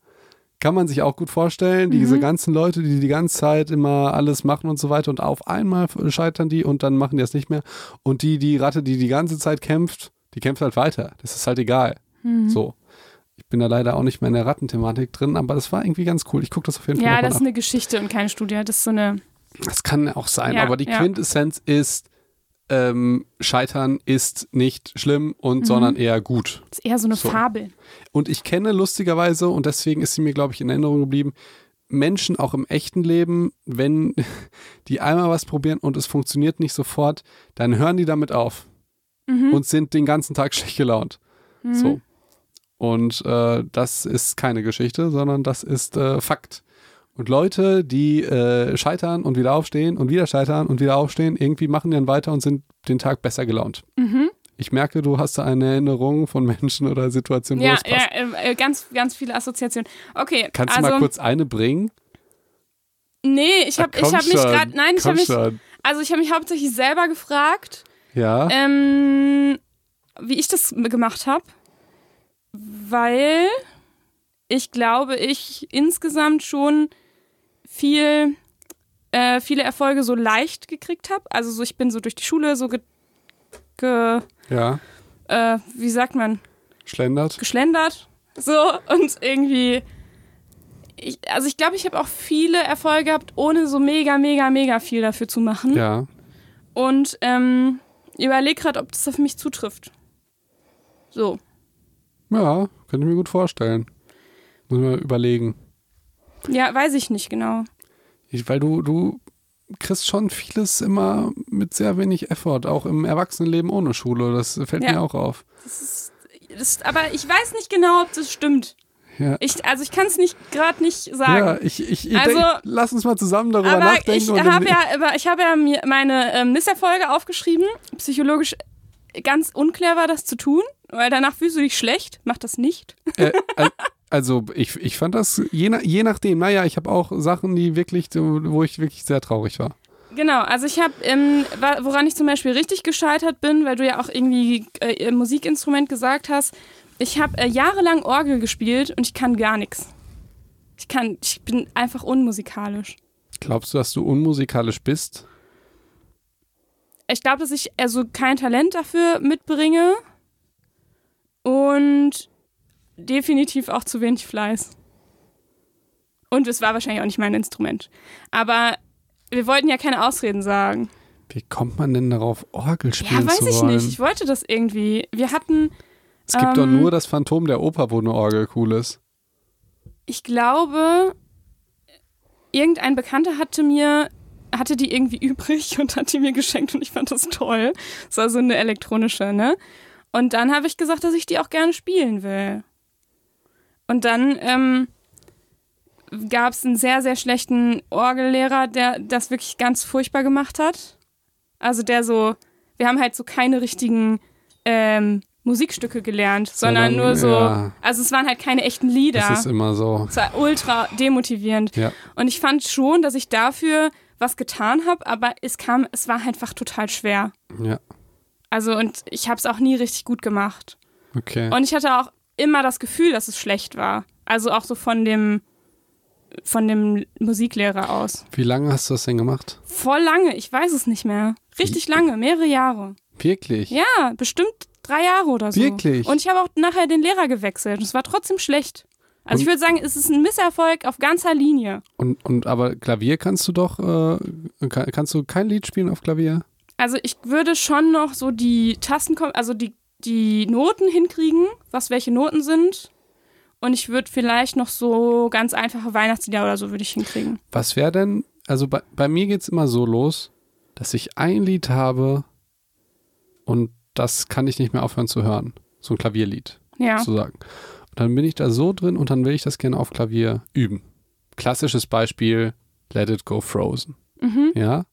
Kann man sich auch gut vorstellen. Diese Mhm. ganzen Leute, die die ganze Zeit immer alles machen und so weiter und auf einmal scheitern die und dann machen die das nicht mehr. Und die, die Ratte, die die ganze Zeit kämpft, die kämpft halt weiter. Das ist halt egal. Mhm. So. Ich bin da leider auch nicht mehr in der Rattenthematik drin, aber das war irgendwie ganz cool. Ich gucke das auf jeden Fall Ja, das ist eine Geschichte und keine Studie. Das ist so eine. Das kann auch sein, Ja, aber die ja. Quintessenz ist, ähm, Scheitern ist nicht schlimm und Mhm. sondern eher gut. Das ist eher so eine So. Fabel. Und ich kenne lustigerweise, und deswegen ist sie mir, glaube ich, in Erinnerung geblieben, Menschen auch im echten Leben, wenn die einmal was probieren und es funktioniert nicht sofort, dann hören die damit auf Mhm. und sind den ganzen Tag schlecht gelaunt. Mhm. So. Und äh, das ist keine Geschichte, sondern das ist äh, Fakt. Und Leute, die äh, scheitern und wieder aufstehen und wieder scheitern und wieder aufstehen, irgendwie machen die dann weiter und sind den Tag besser gelaunt. Mhm. Ich merke, du hast da eine Erinnerung von Menschen oder Situationen, wo Ja, es passt. ja äh, äh, ganz, ganz viele Assoziationen. Okay, Kannst also, du mal kurz eine bringen? nee, ich habe komm ich hab mich gerade, nein, ich habe mich, also ich habe mich hauptsächlich selber gefragt, Ja, ähm, wie ich das gemacht habe, weil ich glaube, ich insgesamt schon viel, äh, viele Erfolge so leicht gekriegt habe. Also so, ich bin so durch die Schule so ge, ge ja, äh, wie sagt man, schlendert. geschlendert. So und irgendwie. Ich, also ich glaube, ich habe auch viele Erfolge gehabt, ohne so mega, mega, mega viel dafür zu machen. Ja, Und ähm, überlege gerade, ob das auf mich zutrifft. So. ja, könnte ich mir gut vorstellen. Muss man überlegen. Ja, weiß ich nicht genau. Ich, weil du, du kriegst schon vieles immer mit sehr wenig Effort, auch im Erwachsenenleben ohne Schule. Das fällt Ja. mir auch auf. Das ist, das, aber ich weiß nicht genau, ob das stimmt. Ja. Ich, also ich kann es nicht gerade nicht sagen. Ja, ich, ich, ich Also- denk, lass uns mal zusammen darüber Aber nachdenken. ich habe ja, ich habe ja mir meine ähm, Misserfolge aufgeschrieben. Psychologisch ganz unclever, das zu tun, weil danach fühlst du dich schlecht. Mach das nicht. äh, al- also ich, ich fand das je, nach, je nachdem. Naja, ich habe auch Sachen, die wirklich, wo ich wirklich sehr traurig war. Genau, also ich habe, ähm, woran ich zum Beispiel richtig gescheitert bin, weil du ja auch irgendwie äh, Musikinstrument gesagt hast, ich habe äh, jahrelang Orgel gespielt und ich kann gar nichts. Ich kann, ich bin einfach unmusikalisch. Glaubst du, dass du unmusikalisch bist? Ich glaube, dass ich also kein Talent dafür mitbringe und definitiv auch zu wenig Fleiß. Und es war wahrscheinlich auch nicht mein Instrument. Aber wir wollten ja keine Ausreden sagen. Wie kommt man denn darauf, Orgel spielen Ja, weiß zu ich wollen? nicht. Ich wollte das irgendwie. Wir hatten, Es gibt doch ähm, nur das Phantom der Oper, wo eine Orgel cool ist. ich glaube, irgendein Bekannter hatte mir hatte die irgendwie übrig und hat die mir geschenkt und ich fand das toll. Das war so eine elektronische, ne? Und dann habe ich gesagt, dass ich die auch gerne spielen will. Und dann ähm, gab es einen sehr, sehr schlechten Orgellehrer, der das wirklich ganz furchtbar gemacht hat. Also der so, wir haben halt so keine richtigen ähm, Musikstücke gelernt, sondern, Sondern, nur so, ja. also es waren halt keine echten Lieder. Das ist immer so. Es war ultra demotivierend. Ja. Und ich fand schon, dass ich dafür was getan habe, aber es kam, es war einfach total schwer. Ja. Also und ich habe es auch nie richtig gut gemacht. Okay. Und ich hatte auch immer das Gefühl, dass es schlecht war. Also auch so von dem von dem Musiklehrer aus. Wie lange hast du das denn gemacht? Voll lange, ich weiß es nicht mehr. Richtig lange, mehrere Jahre. Wirklich? Ja, bestimmt drei Jahre oder so. Wirklich? Und ich habe auch nachher den Lehrer gewechselt. Und es war trotzdem schlecht. Also ich würde sagen, es ist ein Misserfolg auf ganzer Linie. Und, und aber Klavier kannst du doch, äh, kann, kannst du kein Lied spielen auf Klavier? Also ich würde schon noch so die Tasten, also die, die Noten hinkriegen, was welche Noten sind. Und ich würde vielleicht noch so ganz einfache Weihnachtslieder oder so würde ich hinkriegen. Was wäre denn, also bei, bei mir geht es immer so los, dass ich ein Lied habe und das kann ich nicht mehr aufhören zu hören. So ein Klavierlied, Ja. sozusagen. Und dann bin ich da so drin und dann will ich das gerne auf Klavier üben. Klassisches Beispiel, Let It Go Frozen. Mhm. Ja.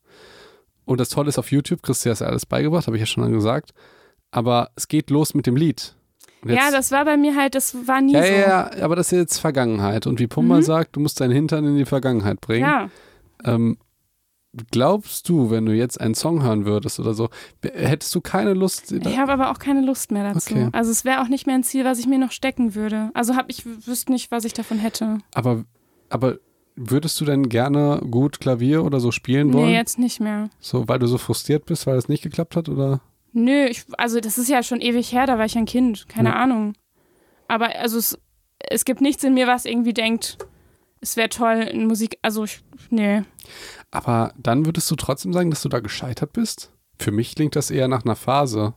Und das Tolle ist, auf YouTube kriegst du das alles beigebracht, habe ich ja schon gesagt. Aber es geht los mit dem Lied. Und Ja, jetzt- das war bei mir halt, das war nie ja, so. ja, ja, aber das ist jetzt Vergangenheit. Und wie Pumba Mhm. sagt, du musst deinen Hintern in die Vergangenheit bringen. Ja. Ähm, glaubst du, wenn du jetzt einen Song hören würdest oder so, hättest du keine Lust? Ich habe aber auch keine Lust mehr dazu. Okay. Also es wäre auch nicht mehr ein Ziel, was ich mir noch stecken würde. Also hab ich wüsste nicht, was ich davon hätte. Aber, aber würdest du denn gerne gut Klavier oder so spielen wollen? Nee, jetzt nicht mehr. So, weil du so frustriert bist, weil es nicht geklappt hat? Oder? Nö, ich, also das ist ja schon ewig her, da war ich ein Kind, keine Ja. Ahnung. Aber also es, es gibt nichts in mir, was irgendwie denkt, es wäre toll in Musik, also ich, nee. Aber dann würdest du trotzdem sagen, dass du da gescheitert bist? Für mich klingt das eher nach einer Phase.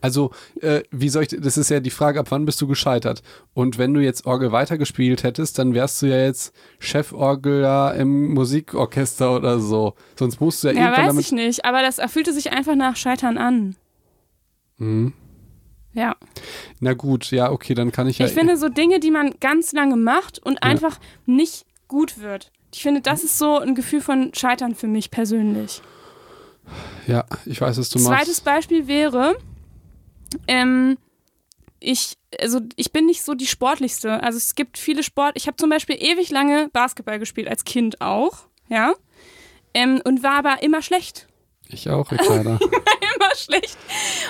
Also, äh, wie soll ich, das ist ja die Frage, ab wann bist du gescheitert? Und wenn du jetzt Orgel weitergespielt hättest, dann wärst du ja jetzt Cheforgler im Musikorchester oder so. Sonst musst du ja, Ja, irgendwann weiß damit. ich nicht, aber das fühlte sich einfach nach Scheitern an. Mhm. Ja. Na gut, ja, okay, dann kann ich ja. Ich finde so Dinge, die man ganz lange macht und Ja. einfach nicht gut wird. Ich finde, das ist so ein Gefühl von Scheitern für mich persönlich. ja, ich weiß, was du Zweites machst. Beispiel wäre, ähm, ich, also ich bin nicht so die sportlichste. Also es gibt viele Sport. Ich habe zum Beispiel ewig lange Basketball gespielt, als Kind auch, ja. Ähm, und war aber immer schlecht. Ich auch, Ricarda. Immer schlecht.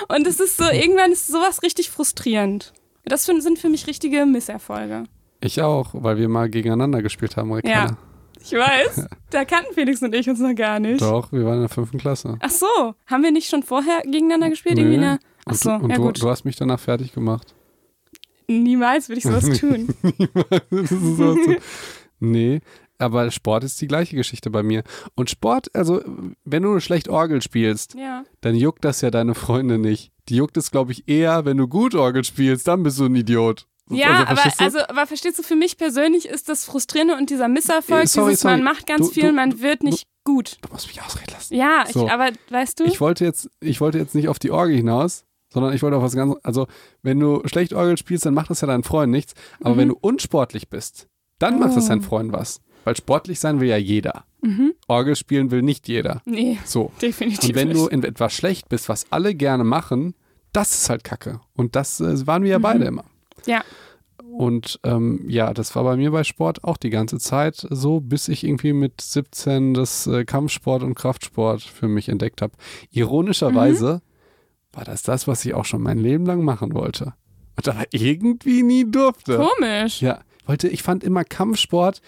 Und es ist so, irgendwann ist sowas richtig frustrierend. Das sind für mich richtige Misserfolge. ich auch, weil wir mal gegeneinander gespielt haben, Ricarda. Ich weiß. Da kannten Felix und ich uns noch gar nicht. Doch, wir waren in der fünften Klasse. Ach so, haben wir nicht schon vorher gegeneinander gespielt? Irgendwie Nee. eine, ach Und, so, du, und ja du, gut. du hast mich danach fertig gemacht. Niemals würde ich sowas tun. das ist so, so. Nee, aber Sport ist die gleiche Geschichte bei mir. Und Sport, also wenn du schlecht Orgel spielst, Ja. dann juckt das ja deine Freunde nicht. Die juckt es, glaube ich, eher, wenn du gut Orgel spielst, dann bist du ein Idiot. Ja, aber verstehst du? also, aber verstehst du, für mich persönlich ist das Frustrierende und dieser Misserfolg, Äh, sorry, dieses, sorry. man macht ganz Du- viel, du- und man wird nicht gut. du musst mich ausreden lassen. Ja, So. ich, aber weißt du? Ich wollte jetzt, ich wollte jetzt nicht auf die Orgel hinaus, sondern ich wollte auf was ganz, also wenn du schlecht Orgel spielst, dann macht das ja deinen Freund nichts. Aber Mhm. wenn du unsportlich bist, dann macht das Oh. deinen Freund was. Weil sportlich sein will ja jeder. mhm. Orgel spielen will nicht jeder. Nee, So. definitiv Und wenn du in etwas schlecht bist, was alle gerne machen, das ist halt Kacke. Und das äh, waren wir ja Mhm. beide immer. Ja. Und ähm, ja, das war bei mir bei Sport auch die ganze Zeit so, bis ich irgendwie mit 17 das äh, Kampfsport und Kraftsport für mich entdeckt habe. Ironischerweise Mhm. War das das, was ich auch schon mein Leben lang machen wollte. Und aber irgendwie nie durfte. Komisch. Ja, wollte, ich fand immer Kampfsport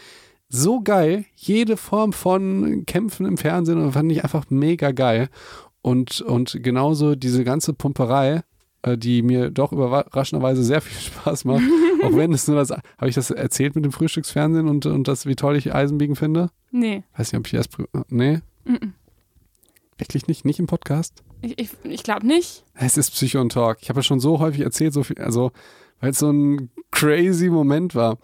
so geil. Jede Form von Kämpfen im Fernsehen fand ich einfach mega geil. Und, und genauso diese ganze Pumperei, äh, die mir doch überraschenderweise sehr viel Spaß macht. auch wenn es nur das, habe ich das erzählt mit dem Frühstücksfernsehen und, und das, wie toll ich Eisenbiegen finde? Nee. Weiß nicht, ob ich das, nee, Mhm. wirklich nicht, nicht im Podcast. Ich, ich, ich glaube nicht. Es ist Psycho und Talk. Ich habe ja schon so häufig erzählt, so viel, also, weil es so ein crazy Moment war.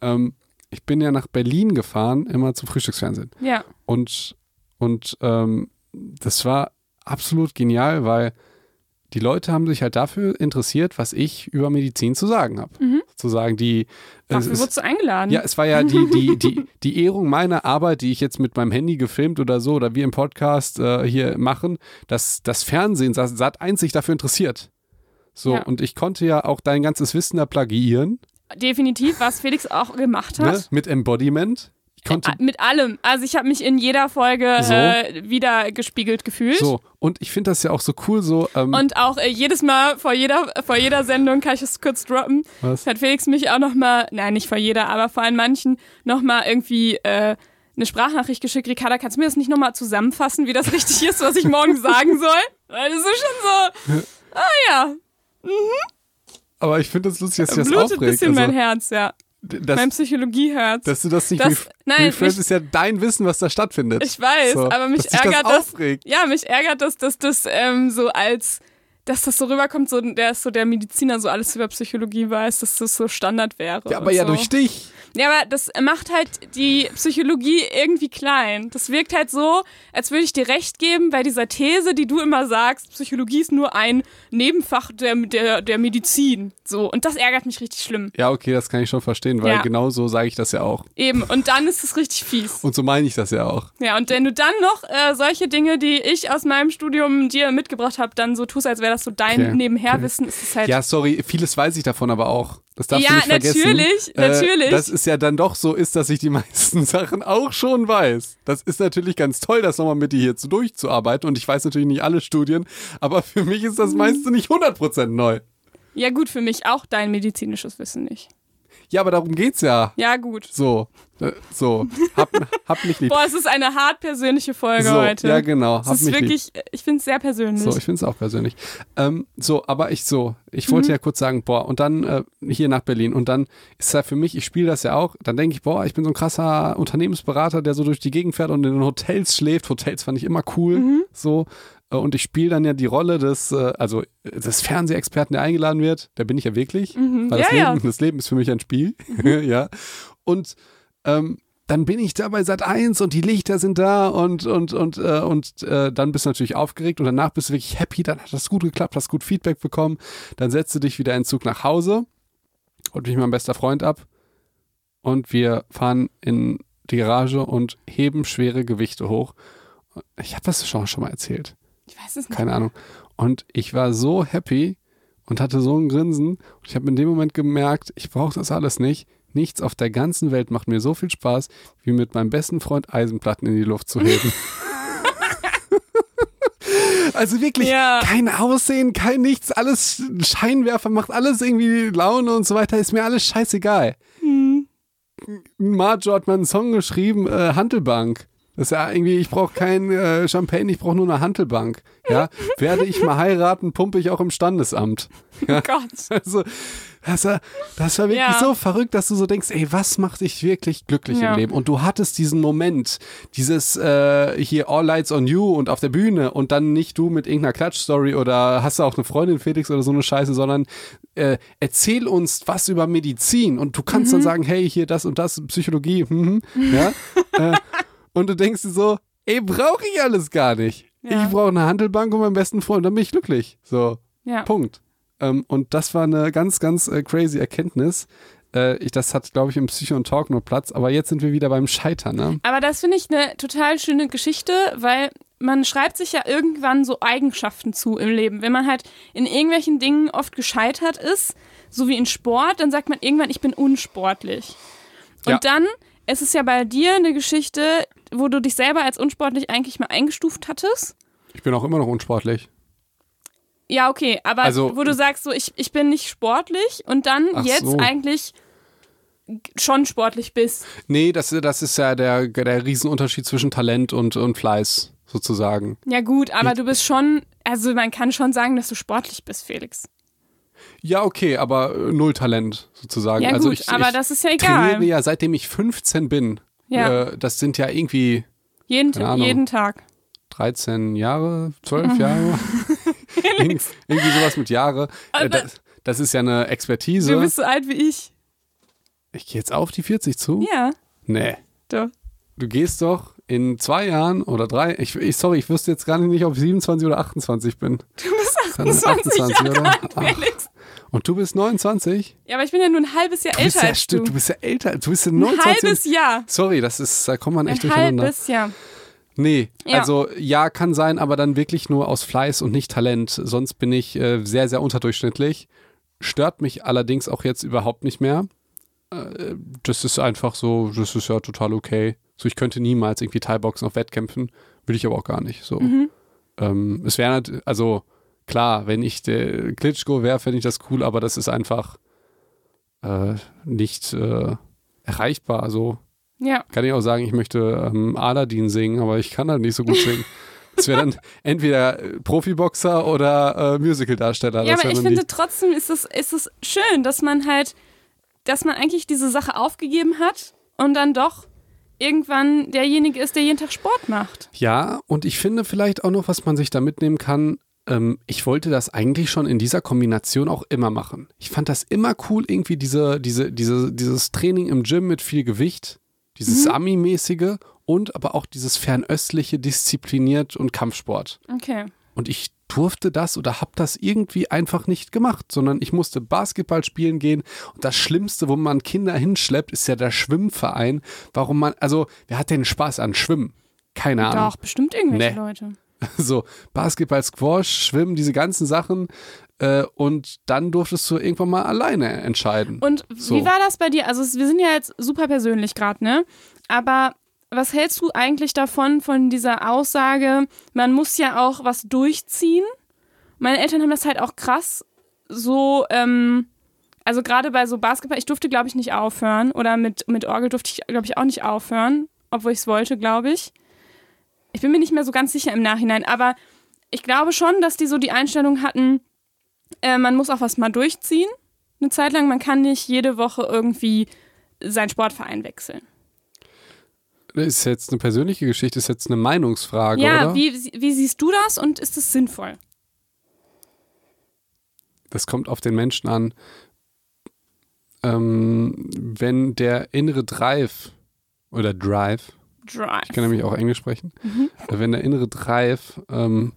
Ähm, ich bin ja nach Berlin gefahren, immer zum Frühstücksfernsehen. Ja. Und, Und ähm, das war absolut genial, weil die Leute haben sich halt dafür interessiert, was ich über Medizin zu sagen habe. Sozusagen die. es Dafür ist- wurdest du eingeladen. ja, es war ja die, die, die, die Ehrung meiner Arbeit, die ich jetzt mit meinem Handy gefilmt oder so oder wir im Podcast äh, hier machen, dass das Fernsehen, Sat 1 sich dafür interessiert. So, Ja. und ich konnte ja auch dein ganzes Wissen da plagiieren, Definitiv, was Felix auch gemacht hat. ne? mit Embodiment. Konnte. Mit allem. Also ich habe mich in jeder Folge So. äh, wieder gespiegelt gefühlt. so, und ich finde das ja auch so cool, so. Ähm, Und auch äh, jedes Mal vor jeder, vor jeder Sendung, kann ich es kurz droppen, was? hat Felix mich auch nochmal, nein, nicht vor jeder, aber vor allem manchen nochmal irgendwie äh, eine Sprachnachricht geschickt. Ricarda, kannst du mir das nicht nochmal zusammenfassen, wie das richtig ist, was ich morgen sagen soll? Weil das ist schon so, ah ja, Aber ich finde das lustig, dass dich das blutet ein aufregt. bisschen mein Also, Herz, ja. Das, mein Psychologieherz. dass du das nicht Das- nein, reframed, mich- ist ja dein Wissen, was da stattfindet. Ich weiß, So, aber mich ärgert das das. Ja, mich ärgert das, dass das ähm, so als, dass das so rüberkommt, so der so der Mediziner so alles über Psychologie weiß, dass das so Standard wäre. Ja, aber ja so. durch dich. Ja, aber das macht halt die Psychologie irgendwie klein. Das wirkt halt so, als würde ich dir recht geben bei dieser These, die du immer sagst, Psychologie ist nur ein Nebenfach der, der, der Medizin. So, und das ärgert mich richtig schlimm. Ja, okay, das kann ich schon verstehen, weil Ja. genau so sage ich das ja auch. Eben. Und dann ist es richtig fies. Und so meine ich das ja auch. Ja, und wenn du dann noch äh, solche Dinge, die ich aus meinem Studium dir mitgebracht habe, dann so tust, als wäre das so dein Okay, Nebenherwissen, ist es halt. Ja, sorry, vieles weiß ich davon aber auch. Das darfst du Ja, nicht vergessen. natürlich, Äh, natürlich. Dass es ja dann doch so ist, dass ich die meisten Sachen auch schon weiß. Das ist natürlich ganz toll, das nochmal mit dir hier zu durchzuarbeiten. Und ich weiß natürlich nicht alle Studien, aber für mich ist Mhm. das meiste nicht 100% neu. ja, gut, für mich auch dein medizinisches Wissen nicht. Ja, aber darum geht's ja. Ja, gut. So, äh, so. Hab, hab mich lieb. Boah, es ist eine hart persönliche Folge so, heute. ja genau. Es ist mich lieb. wirklich, ich finde es sehr persönlich. So, ich finde es auch persönlich. Ähm, so, aber ich so, ich wollte Mhm. ja kurz sagen, boah, und dann äh, hier nach Berlin und dann ist ja für mich, ich spiele das ja auch, dann denke ich, boah, ich bin so ein krasser Unternehmensberater, der so durch die Gegend fährt und in Hotels schläft. Hotels fand ich immer cool, Mhm. so. Äh, Und ich spiele dann ja die Rolle des, äh, also äh, des Fernsehexperten, der eingeladen wird. Der bin ich ja wirklich. Mhm. Weil das, Ja, ja. Leben, das Leben ist für mich ein Spiel. ja. Und ähm, dann bin ich da bei Sat 1 und die Lichter sind da und, und, und, äh, und äh, dann bist du natürlich aufgeregt und danach bist du wirklich happy, dann hat das gut geklappt, hast gut Feedback bekommen, dann setzt du dich wieder in den Zug nach Hause und mich mein bester Freund ab und wir fahren in die Garage und heben schwere Gewichte hoch. Ich habe das schon, schon mal erzählt Ich weiß es nicht. keine Ahnung. Und ich war so happy und hatte so ein Grinsen. Und ich habe in dem Moment gemerkt, ich brauche das alles nicht. Nichts auf der ganzen Welt macht mir so viel Spaß, wie mit meinem besten Freund Eisenplatten in die Luft zu heben. also wirklich Ja. kein Aussehen, kein nichts, alles Scheinwerfer, macht alles irgendwie Laune und so weiter, ist mir alles scheißegal. Hm. Marjo hat mal einen Song geschrieben, äh, Handelbank. Das ist ja irgendwie, ich brauche kein äh, Champagne, ich brauche nur eine Handelbank. Ja, werde ich mal heiraten, pumpe ich auch im Standesamt. Ja, Oh Gott. also, das war, das war wirklich Ja. so verrückt, dass du so denkst, ey, was macht dich wirklich glücklich Ja. im Leben? Und du hattest diesen Moment, dieses äh, hier All Lights on You und auf der Bühne und dann nicht du mit irgendeiner Klatschstory oder hast du auch eine Freundin, Felix, oder so eine Scheiße, sondern äh, erzähl uns was über Medizin und du kannst Mhm. dann sagen, hey, hier das und das, Psychologie, mhm, ja. äh, und du denkst dir so, ey, brauche ich alles gar nicht. Ja. Ich brauche eine Handelbank und meinen besten Freund, dann bin ich glücklich. So. Ja. Punkt. Ähm, und das war eine ganz, ganz äh, crazy Erkenntnis. Äh, ich, das hat, glaube ich, im Psycho und Talk nur Platz. Aber jetzt sind wir wieder beim Scheitern. Ne? Aber das finde ich eine total schöne Geschichte, weil man schreibt sich ja irgendwann so Eigenschaften zu im Leben. Wenn man halt in irgendwelchen Dingen oft gescheitert ist, so wie in Sport, dann sagt man irgendwann, ich bin unsportlich. Und Ja. dann ist es ja bei dir eine Geschichte, wo du dich selber als unsportlich eigentlich mal eingestuft hattest. Ich bin auch immer noch unsportlich. Ja, okay, aber Also- wo du sagst, so ich, ich bin nicht sportlich und dann jetzt so. eigentlich schon sportlich bist. Nee, das, das ist ja der, der Riesenunterschied zwischen Talent und, und Fleiß, sozusagen. Ja gut, aber Ich- du bist schon, also man kann schon sagen, dass du sportlich bist, Felix. Ja, okay, aber äh, null Talent, sozusagen. Ja also gut, ich, aber ich das ist ja egal. trainiere ja seitdem ich 15 bin. Ja. Äh, das sind ja irgendwie jeden, Ahnung. jeden Tag. 13 Jahre, 12 Jahre. Irgend, irgendwie sowas mit Jahre. Äh, das, das ist ja eine Expertise. Du bist so alt wie ich. Ich gehe jetzt auf die 40 zu? Ja, Nee. doch. Du gehst doch in zwei Jahren oder drei, ich, ich sorry, ich wüsste jetzt gar nicht, ob ich 27 oder 28 bin. Du bist 28, 28 Jahre oder? alt, Felix. Und du bist 29? Ja, aber ich bin ja nur ein halbes Jahr Du älter ja, als du. du bist ja älter, du bist ja Ein 29. halbes Jahr. Sorry, das ist, da kommt man echt Ein durcheinander. halbes Jahr. Nee, Ja. also ja, kann sein, aber dann wirklich nur aus Fleiß und nicht Talent. Sonst bin ich äh, sehr, sehr unterdurchschnittlich. Stört mich allerdings auch jetzt überhaupt nicht mehr. Äh, das ist einfach so, das ist ja total okay. So, ich könnte niemals irgendwie Thai-Boxen auf Wettkämpfen, will ich aber auch gar nicht. So. Mhm. Ähm, es wäre, nat- also klar, wenn ich der Klitschko wäre, fände ich das cool, aber das ist einfach äh, nicht äh, erreichbar. So, Ja. kann ich auch sagen, ich möchte ähm, Aladdin singen, aber ich kann halt nicht so gut singen. Das wäre dann entweder äh, Profiboxer oder äh, Musicaldarsteller. Ja, Das aber ich die- finde trotzdem ist es, ist es schön, dass man halt, dass man eigentlich diese Sache aufgegeben hat und dann doch irgendwann derjenige ist, der jeden Tag Sport macht. Ja, und ich finde vielleicht auch noch, was man sich da mitnehmen kann. Ähm, ich wollte das eigentlich schon in dieser Kombination auch immer machen. Ich fand das immer cool, irgendwie diese, diese, diese, dieses Training im Gym mit viel Gewicht, dieses Ami-mäßige und aber auch dieses fernöstliche, diszipliniert und Kampfsport. Okay. Und ich durfte das oder habe das irgendwie einfach nicht gemacht, sondern ich musste Basketball spielen gehen. Und das Schlimmste, wo man Kinder hinschleppt, ist ja der Schwimmverein. Warum man, also, wer hat denn Spaß an Schwimmen? Keine Ahnung. Doch, bestimmt irgendwelche Nee. Leute. So, Basketball, Squash, Schwimmen, diese ganzen Sachen. Äh, und dann durftest du irgendwann mal alleine entscheiden. Und So. wie war das bei dir? Also wir sind ja jetzt super persönlich gerade, ne? Aber was hältst du eigentlich davon, von dieser Aussage, man muss ja auch was durchziehen? Meine Eltern haben das halt auch krass so, ähm, also gerade bei so Basketball, ich durfte, glaube ich, nicht aufhören. Oder mit, mit Orgel durfte ich, glaube ich, auch nicht aufhören, obwohl ich es wollte, glaube ich. Ich bin mir nicht mehr so ganz sicher im Nachhinein, aber ich glaube schon, dass die so die Einstellung hatten, äh, man muss auch was mal durchziehen eine Zeit lang. Man kann nicht jede Woche irgendwie seinen Sportverein wechseln. Ist jetzt eine persönliche Geschichte, ist jetzt eine Meinungsfrage, ja, oder? wie, wie siehst du das und ist es sinnvoll? das kommt auf den Menschen an. Ähm, wenn der innere Drive oder Drive, Drive. ich kann nämlich auch Englisch sprechen, äh, wenn der innere Drive ähm,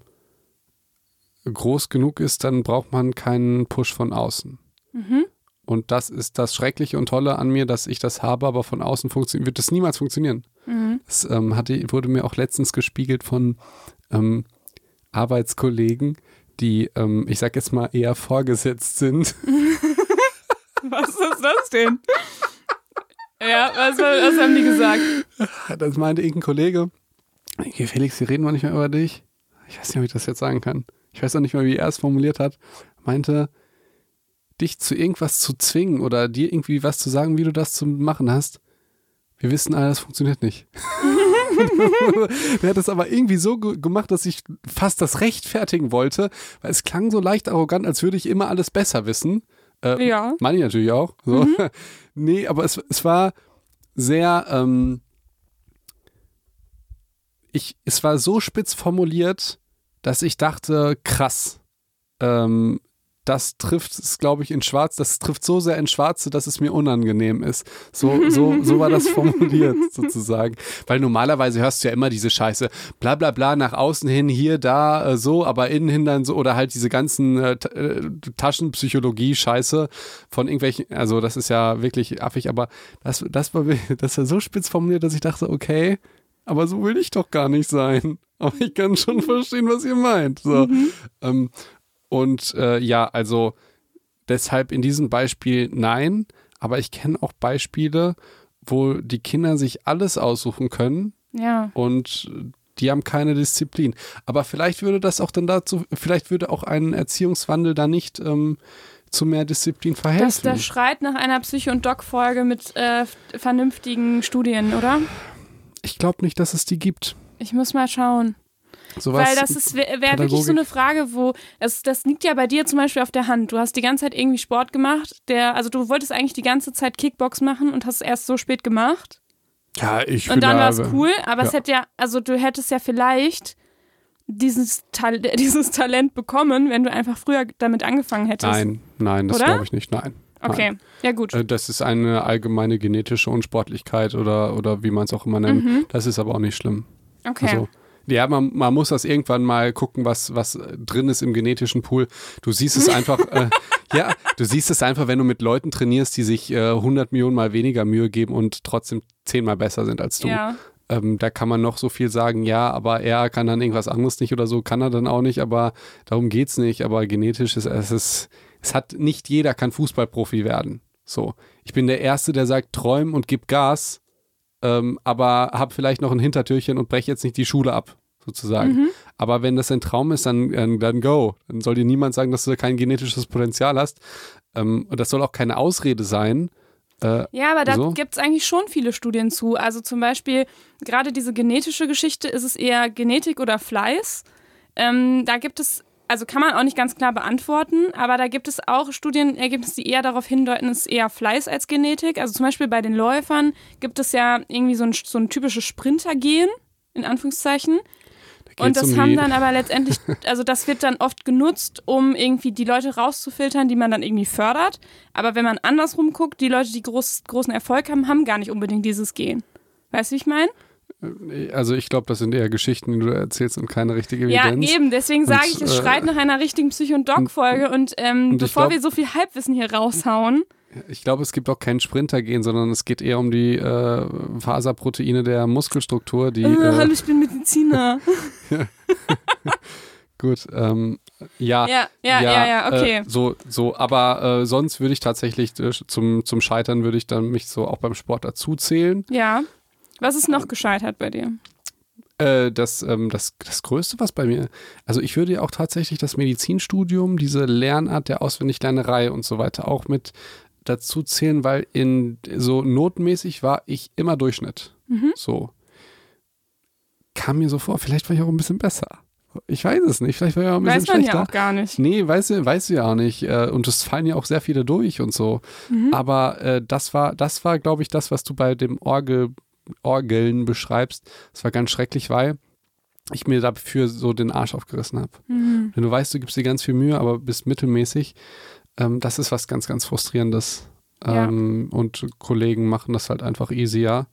groß genug ist, dann braucht man keinen Push von außen. Mhm. Und das ist das Schreckliche und Tolle an mir, dass ich das habe, aber von außen wird das niemals funktionieren. Mhm. Das ähm, hatte, wurde mir auch letztens gespiegelt von ähm, Arbeitskollegen, die, ähm, ich sag jetzt mal, eher vorgesetzt sind. Was ist das denn? ja, was, was haben die gesagt? Das meinte irgendein Kollege. Okay, Felix, wir reden mal nicht mehr über dich. Ich weiß nicht, ob ich das jetzt sagen kann. Ich weiß auch nicht mehr, wie er es formuliert hat. Meinte, dich zu irgendwas zu zwingen oder dir irgendwie was zu sagen, wie du das zu machen hast. Wir wissen alle, das funktioniert nicht. Der hat das aber irgendwie so ge- gemacht, dass ich fast das rechtfertigen wollte, weil es klang so leicht arrogant, als würde ich immer alles besser wissen. Äh, Ja. Meine ich natürlich auch. So. nee, aber es, es war sehr, ähm, ich, es war so spitz formuliert, dass ich dachte, krass, ähm, das trifft es, glaube ich, in Schwarz, das trifft so sehr in Schwarze, dass es mir unangenehm ist. So, so, so war das formuliert, sozusagen. Weil normalerweise hörst du ja immer diese Scheiße, bla bla bla, nach außen hin, hier, da, äh, so, aber innen hin dann so, oder halt diese ganzen äh, äh, Taschenpsychologie-Scheiße von irgendwelchen, also das ist ja wirklich affig, aber das, das war, das war so spitz formuliert, dass ich dachte, okay, aber so will ich doch gar nicht sein. Aber ich kann schon verstehen, was ihr meint. So. Ähm, und äh, ja, also deshalb in diesem Beispiel nein, aber ich kenne auch Beispiele, wo die Kinder sich alles aussuchen können Ja. und die haben keine Disziplin. Aber vielleicht würde das auch dann dazu, vielleicht würde auch ein Erziehungswandel da nicht ähm, zu mehr Disziplin Das, verhelfen. das schreit nach einer Psycho- und Doc-Folge mit äh, vernünftigen Studien, oder? ich glaube nicht, dass es die gibt. Ich muss mal schauen. Sowas, Weil das ist wäre wär wirklich so eine Frage, wo das, das liegt ja bei dir zum Beispiel auf der Hand. Du hast die ganze Zeit irgendwie Sport gemacht, der, also du wolltest eigentlich die ganze Zeit Kickbox machen und hast es erst so spät gemacht. ja, ich Und dann da- war es cool, aber es ja. hätte ja, also du hättest ja vielleicht dieses, Tal dieses Talent bekommen, wenn du einfach früher damit angefangen hättest. Nein, nein, das glaube ich nicht. Nein. Okay, ja gut. Äh, Das ist eine allgemeine genetische Unsportlichkeit oder, oder wie man es auch immer nennt. Mhm. Das ist aber auch nicht schlimm. Okay. Also, ja, man, man muss das irgendwann mal gucken, was, was äh, drin ist im genetischen Pool. Du siehst es einfach, äh, ja, du siehst es einfach, wenn du mit Leuten trainierst, die sich äh, 100 Millionen Mal weniger Mühe geben und trotzdem zehnmal besser sind als du. ja. Ähm, da kann man noch so viel sagen, ja, aber er kann dann irgendwas anderes nicht oder so, kann er dann auch nicht, aber darum geht's nicht. Aber genetisch ist es, ist, es hat nicht jeder kann Fußballprofi werden. So, ich bin der Erste, der sagt, träum und gib Gas, ähm, aber hab vielleicht noch ein Hintertürchen und brech jetzt nicht die Schule ab, sozusagen. Mhm. Aber wenn das ein Traum ist, dann, dann, dann go. Dann soll dir niemand sagen, dass du kein genetisches Potenzial hast. Ähm, und das soll auch keine Ausrede sein. Äh, Ja, aber da So. gibt es eigentlich schon viele Studien zu. Also zum Beispiel, gerade diese genetische Geschichte, ist es eher Genetik oder Fleiß? Ähm, da gibt es, also kann man auch nicht ganz klar beantworten, aber da gibt es auch Studienergebnisse, die eher darauf hindeuten, es ist eher Fleiß als Genetik. Also zum Beispiel bei den Läufern gibt es ja irgendwie so ein, so ein typisches Sprintergen, in Anführungszeichen. da Und das um haben dann aber letztendlich, also das wird dann oft genutzt, um irgendwie die Leute rauszufiltern, die man dann irgendwie fördert. Aber wenn man andersrum guckt, die Leute, die groß, großen Erfolg haben, haben gar nicht unbedingt dieses Gen. Weißt du, wie ich meine? Also ich glaube, das sind eher Geschichten, die du erzählst und keine richtige Ja, Evidenz. eben. Deswegen sage ich, es äh, schreit nach einer richtigen Psych- und Doc-Folge. Und, ähm, und bevor glaub- wir so viel Halbwissen hier raushauen, Ich glaube, es gibt auch kein Sprintergen, sondern es geht eher um die äh, Faserproteine der Muskelstruktur, die äh, äh, hallo, ich bin Mediziner. gut, ähm, ja, ja, ja, ja, ja, okay. Äh, so, so, aber äh, sonst würde ich tatsächlich äh, zum, zum Scheitern würde ich dann mich so auch beim Sport dazu zählen. ja. Was ist noch gescheitert bei dir? Äh, das, ähm, das, das Größte, was bei mir, also ich würde ja auch tatsächlich das Medizinstudium, diese Lernart der Auswendiglernerei und so weiter auch mit dazu zählen, weil in so notmäßig war ich immer Durchschnitt. Mhm. So. Kam mir so vor, vielleicht war ich auch ein bisschen besser. Ich weiß es nicht, vielleicht war ich auch ein bisschen Weiß man schlechter. ja auch gar nicht. Nee, weiß, weiß ja auch nicht. Äh, Und es fallen ja auch sehr viele durch und so. Mhm. Aber äh, das war, das war, glaube ich, das, was du bei dem Orgel, Orgeln beschreibst. Das war ganz schrecklich, weil ich mir dafür so den Arsch aufgerissen habe. Mhm. Wenn du weißt, du gibst dir ganz viel Mühe, aber bist mittelmäßig, ähm, das ist was ganz, ganz Frustrierendes. Ja. Ähm, Und Kollegen machen das halt einfach easier.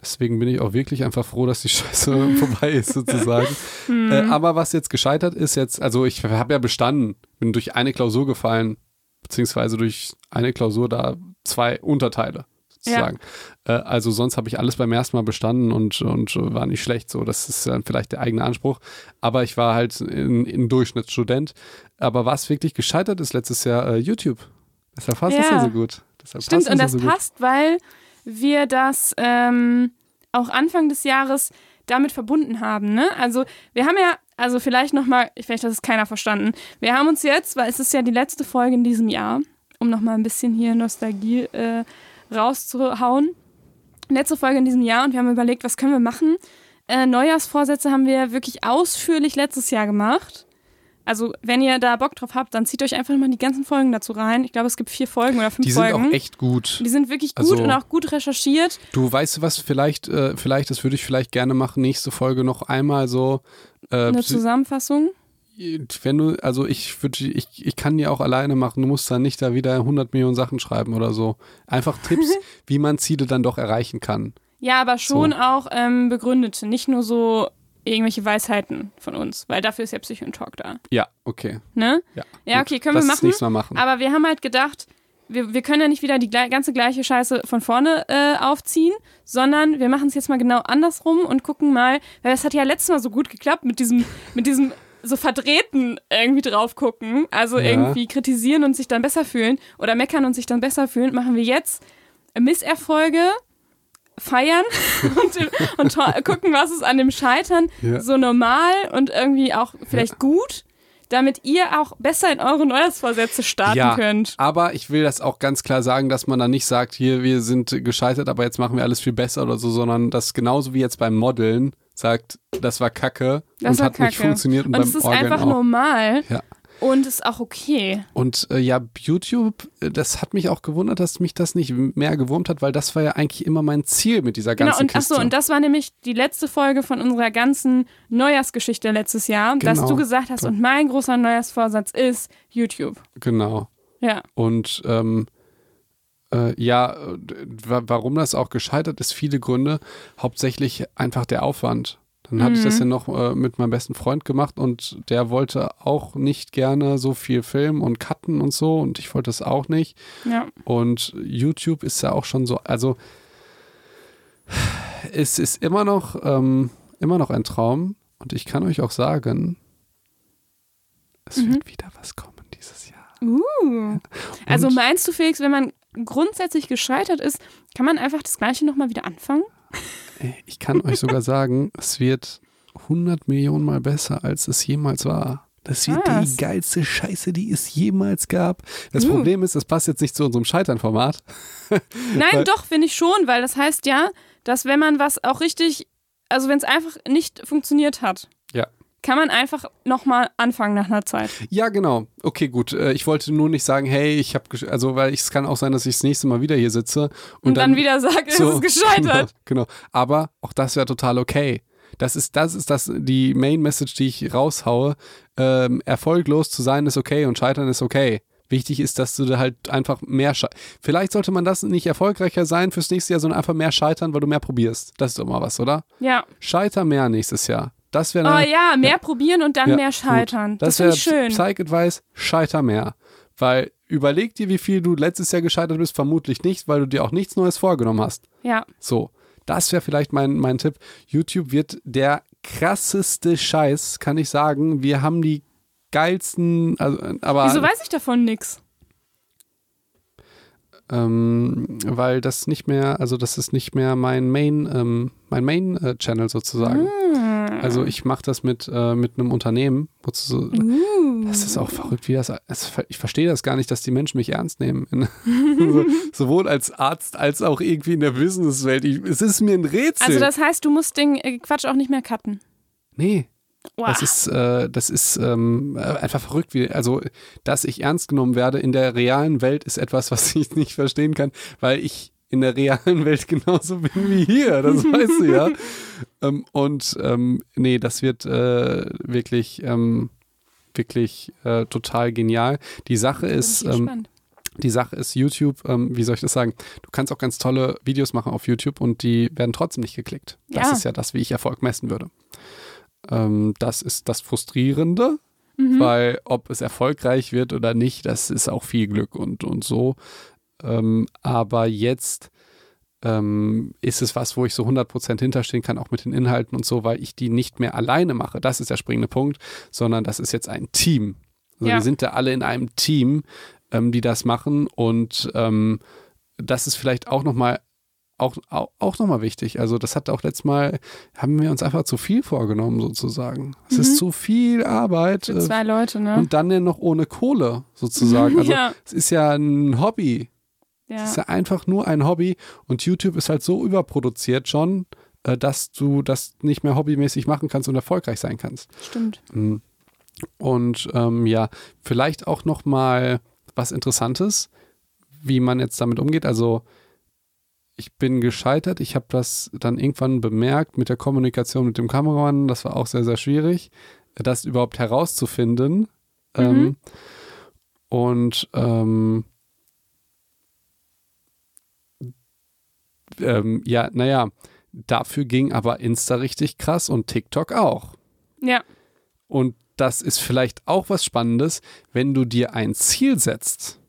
Deswegen bin ich auch wirklich einfach froh, dass die Scheiße vorbei ist, sozusagen. Mhm. Äh, aber was jetzt gescheitert ist, jetzt, also ich habe ja bestanden, bin durch eine Klausur gefallen, beziehungsweise durch eine Klausur da zwei Unterteile sozusagen. Äh, also sonst habe ich alles beim ersten Mal bestanden und, und war nicht schlecht. So, das ist dann vielleicht der eigene Anspruch. Aber ich war halt ein, Durchschnittsstudent. Aber was wirklich gescheitert ist letztes Jahr, äh, YouTube. Deshalb passt das Ja. ja so gut. Deshalb Stimmt, und ja das so gut. passt, weil wir das ähm, auch Anfang des Jahres damit verbunden haben. Ne? Also wir haben ja, also vielleicht nochmal, vielleicht hat es keiner verstanden. Wir haben uns jetzt, weil es ist ja die letzte Folge in diesem Jahr, um nochmal ein bisschen hier Nostalgie äh, rauszuhauen. Letzte Folge in diesem Jahr und wir haben überlegt, was können wir machen. Äh, Neujahrsvorsätze haben wir wirklich ausführlich letztes Jahr gemacht. Also, wenn ihr da Bock drauf habt, dann zieht euch einfach mal die ganzen Folgen dazu rein. Ich glaube, es gibt vier Folgen oder fünf Die sind Folgen. auch echt gut. Die sind wirklich gut Also- und auch gut recherchiert. Du weißt du was, vielleicht, äh, vielleicht, das würde ich vielleicht gerne machen, nächste Folge noch einmal so. Äh, Eine Zusammenfassung. Wenn du, also ich würde, ich, ich kann die auch alleine machen, du musst dann nicht da wieder 100 Millionen Sachen schreiben oder so. Einfach Tipps, wie man Ziele dann doch erreichen kann. Ja, aber schon So. auch ähm, begründete, nicht nur so irgendwelche Weisheiten von uns, weil dafür ist ja Psycho Talk da. Ja, okay. Ne? Ja, Ja, okay, können Lass wir machen. nächstes Mal machen. Aber wir haben halt gedacht, wir, wir können ja nicht wieder die ganze gleiche Scheiße von vorne äh, aufziehen, sondern wir machen es jetzt mal genau andersrum und gucken mal, weil es hat ja letztes Mal so gut geklappt mit diesem, mit diesem so verdrehten irgendwie drauf gucken, also Ja. irgendwie kritisieren und sich dann besser fühlen oder meckern und sich dann besser fühlen, machen wir jetzt Misserfolge feiern und, und gucken, was ist an dem Scheitern Ja. so normal und irgendwie auch vielleicht gut, damit ihr auch besser in eure Neujahrsvorsätze starten ja, könnt. aber ich will das auch ganz klar sagen, dass man dann nicht sagt, hier, wir sind gescheitert, aber jetzt machen wir alles viel besser oder so, sondern das genauso wie jetzt beim Modeln sagt, das war kacke Das und war hat nicht kacke. funktioniert und, Und es ist Orgeln einfach auch. normal Ja. und ist auch okay. Und äh, ja, YouTube, äh, das hat mich auch gewundert, dass mich das nicht mehr gewurmt hat, weil das war ja eigentlich immer mein Ziel mit dieser Genau, ganzen und Kiste. achso, und das war nämlich die letzte Folge von unserer ganzen Neujahrsgeschichte letztes Jahr, dass Genau. du gesagt hast, und mein großer Neujahrsvorsatz ist YouTube. genau. Ja. Und ähm, Äh, ja, äh, wa- warum das auch gescheitert ist, viele Gründe. Hauptsächlich einfach der Aufwand. Dann hatte ich das ja noch äh, mit meinem besten Freund gemacht und der wollte auch nicht gerne so viel filmen und cutten und so und ich wollte das auch nicht. Ja. Und YouTube ist ja auch schon so, also es ist immer noch, ähm, immer noch ein Traum und ich kann euch auch sagen, es Mhm. wird wieder was kommen dieses Jahr. Uh. Also Und- meinst du, Felix, wenn man grundsätzlich gescheitert ist, kann man einfach das Gleiche nochmal wieder anfangen? Ich kann euch sogar sagen, es wird 100 Millionen Mal besser, als es jemals war. Das wird Was? die geilste Scheiße, die es jemals gab. Das Uh. Problem ist, das passt jetzt nicht zu unserem Scheitern-Format. Nein, doch, finde ich schon, weil das heißt ja, dass wenn man was auch richtig, also wenn es einfach nicht funktioniert hat. Kann man einfach nochmal anfangen nach einer Zeit. Ja, genau. Okay, gut. Äh, Ich wollte nur nicht sagen, hey, ich habe, also, weil es kann auch sein, dass ich das nächste Mal wieder hier sitze und, Und, dann, wieder sagt, es ist gescheitert. Genau, genau. Aber auch das wäre total okay. Das ist, das ist das, die Main Message, die ich raushaue. Ähm, erfolglos zu sein ist okay und scheitern ist okay. Wichtig ist, dass du da halt einfach mehr Vielleicht sollte man das nicht erfolgreicher sein fürs nächste Jahr, sondern einfach mehr scheitern, weil du mehr probierst. Das ist doch mal was, oder? Ja. Scheiter mehr nächstes Jahr. Das wäre Oh ja, mehr probieren und dann Ja, mehr gut. scheitern. Das, Das finde wäre. Psych-Advice, scheiter mehr. Weil überleg dir, wie viel du letztes Jahr gescheitert bist, vermutlich nicht, weil du dir auch nichts Neues vorgenommen hast. Ja. So, das wäre vielleicht mein, mein Tipp. YouTube wird der krasseste Scheiß, kann ich sagen. Wir haben die geilsten, also, aber Wieso weiß ich davon nix? Ähm, weil das nicht mehr, also das ist nicht mehr mein Main, ähm, mein Main äh, Channel sozusagen. Hm. Also ich mache das mit, äh, mit einem Unternehmen. wozu- Uh. Das ist auch verrückt, wie das. Es, ich verstehe das gar nicht, dass die Menschen mich ernst nehmen. So, sowohl als Arzt als auch irgendwie in der Businesswelt. Ich, es ist mir ein Rätsel. Also das heißt, du musst den äh, Quatsch auch nicht mehr cutten. nee, Wow. das ist, äh, das ist ähm, äh, einfach verrückt. Wie, also, dass ich ernst genommen werde in der realen Welt ist etwas, was ich nicht verstehen kann, weil ich in der realen Welt genauso bin wie hier. Das weißt du ja. ähm, und ähm, nee, das wird äh, wirklich. Ähm, wirklich äh, total genial. Die Sache ist, ähm, die Sache ist YouTube, ähm, wie soll ich das sagen? Du kannst auch ganz tolle Videos machen auf YouTube und die werden trotzdem nicht geklickt. Das Ja. ist ja das, wie ich Erfolg messen würde. Ähm, das ist das Frustrierende, Mhm. weil ob es erfolgreich wird oder nicht, das ist auch viel Glück und, und so. Ähm, aber jetzt ähm, ist es was, wo ich so 100% hinterstehen kann, auch mit den Inhalten und so, weil ich die nicht mehr alleine mache. Das ist der springende Punkt, sondern das ist jetzt ein Team. Also Ja. wir sind da alle in einem Team, ähm, die das machen und ähm, das ist vielleicht auch nochmal auch, auch, auch nochmal wichtig. Also das hat auch letztes Mal, haben wir uns einfach zu viel vorgenommen sozusagen. Es ist zu viel Arbeit Für äh, zwei Leute, ne? und dann ja noch ohne Kohle sozusagen. Also ja. es ist ja ein Hobby. Es ja. ist ja einfach nur ein Hobby und YouTube ist halt so überproduziert schon, äh, dass du das nicht mehr hobbymäßig machen kannst und erfolgreich sein kannst. Stimmt. Mhm. Und ähm, ja, vielleicht auch noch mal was Interessantes, wie man jetzt damit umgeht. Also ich bin gescheitert. Ich habe das dann irgendwann bemerkt mit der Kommunikation mit dem Kameramann. Das war auch sehr, sehr schwierig, das überhaupt herauszufinden. Ähm, und ähm, ähm, ja, naja, dafür ging aber Insta richtig krass und TikTok auch. Ja. Und das ist vielleicht auch was Spannendes, wenn du dir ein Ziel setzt.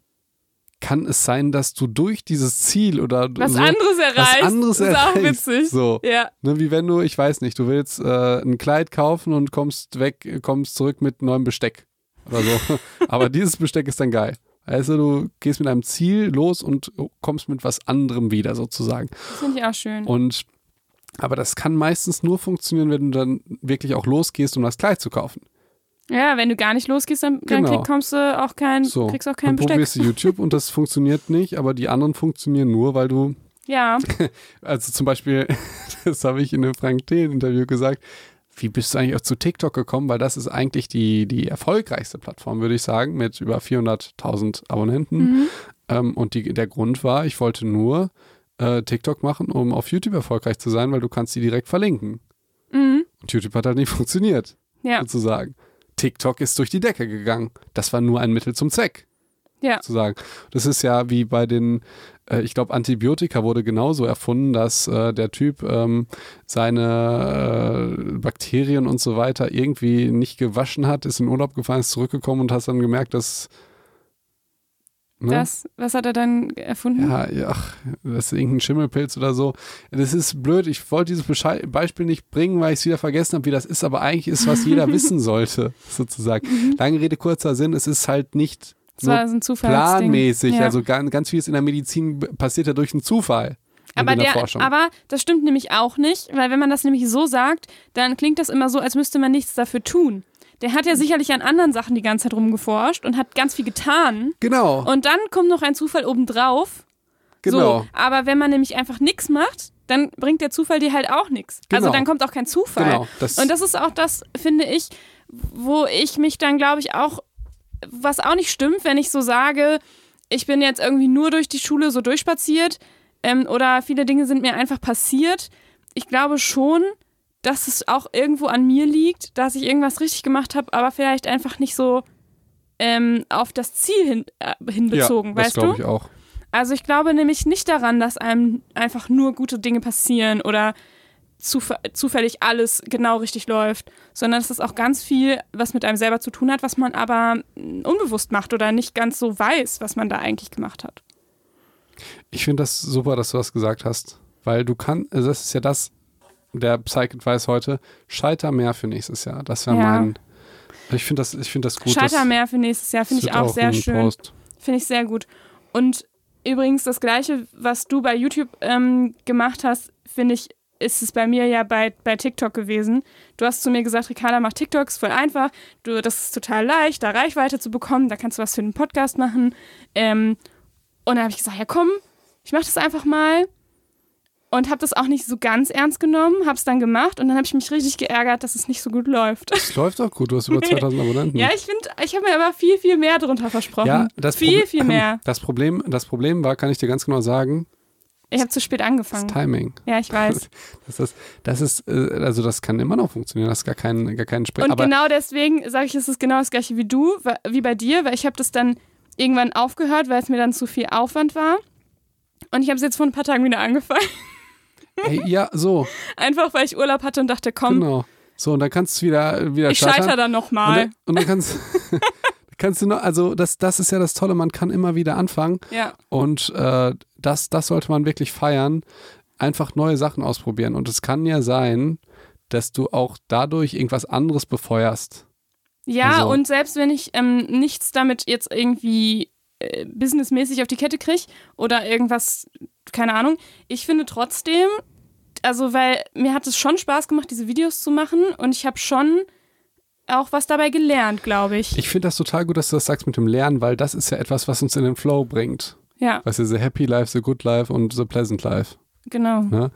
Kann es sein, dass du durch dieses Ziel oder Was so anderes erreicht. was anderes ist auch erreichst. witzig. So, Ja. ne, wie wenn du, ich weiß nicht, du willst äh, ein Kleid kaufen und kommst weg, kommst zurück mit neuem Besteck oder so. Aber dieses Besteck ist dann geil. Also du gehst mit einem Ziel los und kommst mit was anderem wieder sozusagen. Das finde ich auch schön. Und aber das kann meistens nur funktionieren, wenn du dann wirklich auch losgehst, um das Kleid zu kaufen. Ja, wenn du gar nicht losgehst, dann, dann Genau. krieg, kommst du auch kein, So. kriegst auch Dann kein Besteck. probierst du YouTube und das funktioniert nicht, aber die anderen funktionieren nur, weil du, Ja. also zum Beispiel, das habe ich in einem Frank Thelen-Interview gesagt, wie bist du eigentlich auch zu TikTok gekommen? Weil das ist eigentlich die, die erfolgreichste Plattform, würde ich sagen, mit über 400.000 Abonnenten. Mhm. Ähm, und die, der Grund war, ich wollte nur äh, TikTok machen, um auf YouTube erfolgreich zu sein, weil du kannst die direkt verlinken. Mhm. Und YouTube hat halt nicht funktioniert, Ja. sozusagen. TikTok ist durch die Decke gegangen. Das war nur ein Mittel zum Zweck. Ja. Sozusagen. Das ist ja wie bei den äh, ich glaube, Antibiotika wurde genauso erfunden, dass äh, der Typ ähm, seine äh, Bakterien und so weiter irgendwie nicht gewaschen hat, ist in Urlaub gefahren, ist zurückgekommen und hast dann gemerkt, dass Ne? Das, was hat er dann erfunden? Ja, ja, ach, das ist irgendein Schimmelpilz oder so. Das ist blöd. Ich wollte dieses Beispiel nicht bringen, weil ich es wieder vergessen habe, wie das ist, aber eigentlich ist, was jeder wissen sollte, sozusagen. Mhm. Lange Rede, kurzer Sinn, es ist halt nicht so planmäßig. Ja. Also ganz, ganz vieles in der Medizin passiert ja durch einen Zufall. Aber, der, aber das stimmt nämlich auch nicht, weil wenn man das nämlich so sagt, dann klingt das immer so, als müsste man nichts dafür tun der hat ja sicherlich an anderen Sachen die ganze Zeit rumgeforscht und hat ganz viel getan. Genau. Und dann kommt noch ein Zufall obendrauf. Genau. So, aber wenn man nämlich einfach nichts macht, dann bringt der Zufall dir halt auch nichts. Also genau. Also dann kommt auch kein Zufall. Genau, das und das ist auch das, finde ich, wo ich mich dann, glaube ich, auch, was auch nicht stimmt, wenn ich so sage, ich bin jetzt irgendwie nur durch die Schule so durchspaziert ähm, oder viele Dinge sind mir einfach passiert. Ich glaube schon, dass es auch irgendwo an mir liegt, dass ich irgendwas richtig gemacht habe, aber vielleicht einfach nicht so ähm, auf das Ziel hin, äh, hinbezogen, ja, weißt das du? Ich auch. Also ich glaube nämlich nicht daran, dass einem einfach nur gute Dinge passieren oder zuf zufällig alles genau richtig läuft, sondern dass das auch ganz viel, was mit einem selber zu tun hat, was man aber unbewusst macht oder nicht ganz so weiß, was man da eigentlich gemacht hat. Ich finde das super, dass du das gesagt hast, weil du kannst, also das ist ja das, der Psych-Advice heute, scheiter mehr für nächstes Jahr. Das wäre ja. mein. Ich finde das, find das gut. Scheiter mehr für nächstes Jahr, finde ich auch, auch sehr schön. Finde ich sehr gut. Und übrigens das Gleiche, was du bei YouTube ähm, gemacht hast, finde ich, ist es bei mir ja bei, bei TikTok gewesen. Du hast zu mir gesagt, Ricarda, mach TikToks voll einfach. Du, das ist total leicht, da Reichweite zu bekommen. Da kannst du was für den Podcast machen. Ähm, und dann habe ich gesagt, ja komm, ich mache das einfach mal und habe das auch nicht so ganz ernst genommen, habe es dann gemacht und dann habe ich mich richtig geärgert, dass es nicht so gut läuft. Es läuft auch gut, du hast über 2000 Abonnenten. ja, ich finde, ich habe mir aber viel, viel mehr drunter versprochen. Ja, das viel, Proble viel mehr. Das Problem, das Problem war, kann ich dir ganz genau sagen, ich habe zu spät angefangen. Das Timing. Ja, ich weiß. Das ist, das ist, äh, also das kann immer noch funktionieren. Das ist gar kein, gar kein Sprech. Und genau deswegen sage ich, es ist genau das gleiche wie du, wie bei dir, weil ich habe das dann irgendwann aufgehört, weil es mir dann zu viel Aufwand war. Und ich habe es jetzt vor ein paar Tagen wieder angefangen. Hey, ja, so. Einfach, weil ich Urlaub hatte und dachte, komm. Genau. So, und dann kannst du wieder, wieder Ich scheitere dann nochmal. Und, dann, und dann kannst, kannst du noch, also das, das ist ja das Tolle, man kann immer wieder anfangen. Ja. Und äh, das, das sollte man wirklich feiern. Einfach neue Sachen ausprobieren. Und es kann ja sein, dass du auch dadurch irgendwas anderes befeuerst. Ja, also. und selbst wenn ich ähm, nichts damit jetzt irgendwie äh, businessmäßig auf die Kette kriege oder irgendwas keine Ahnung. Ich finde trotzdem, also weil mir hat es schon Spaß gemacht, diese Videos zu machen und ich habe schon auch was dabei gelernt, glaube ich. Ich finde das total gut, dass du das sagst mit dem Lernen, weil das ist ja etwas, was uns in den Flow bringt. Ja. Weißt du, the happy life, the good life und the pleasant life. Genau. Ne?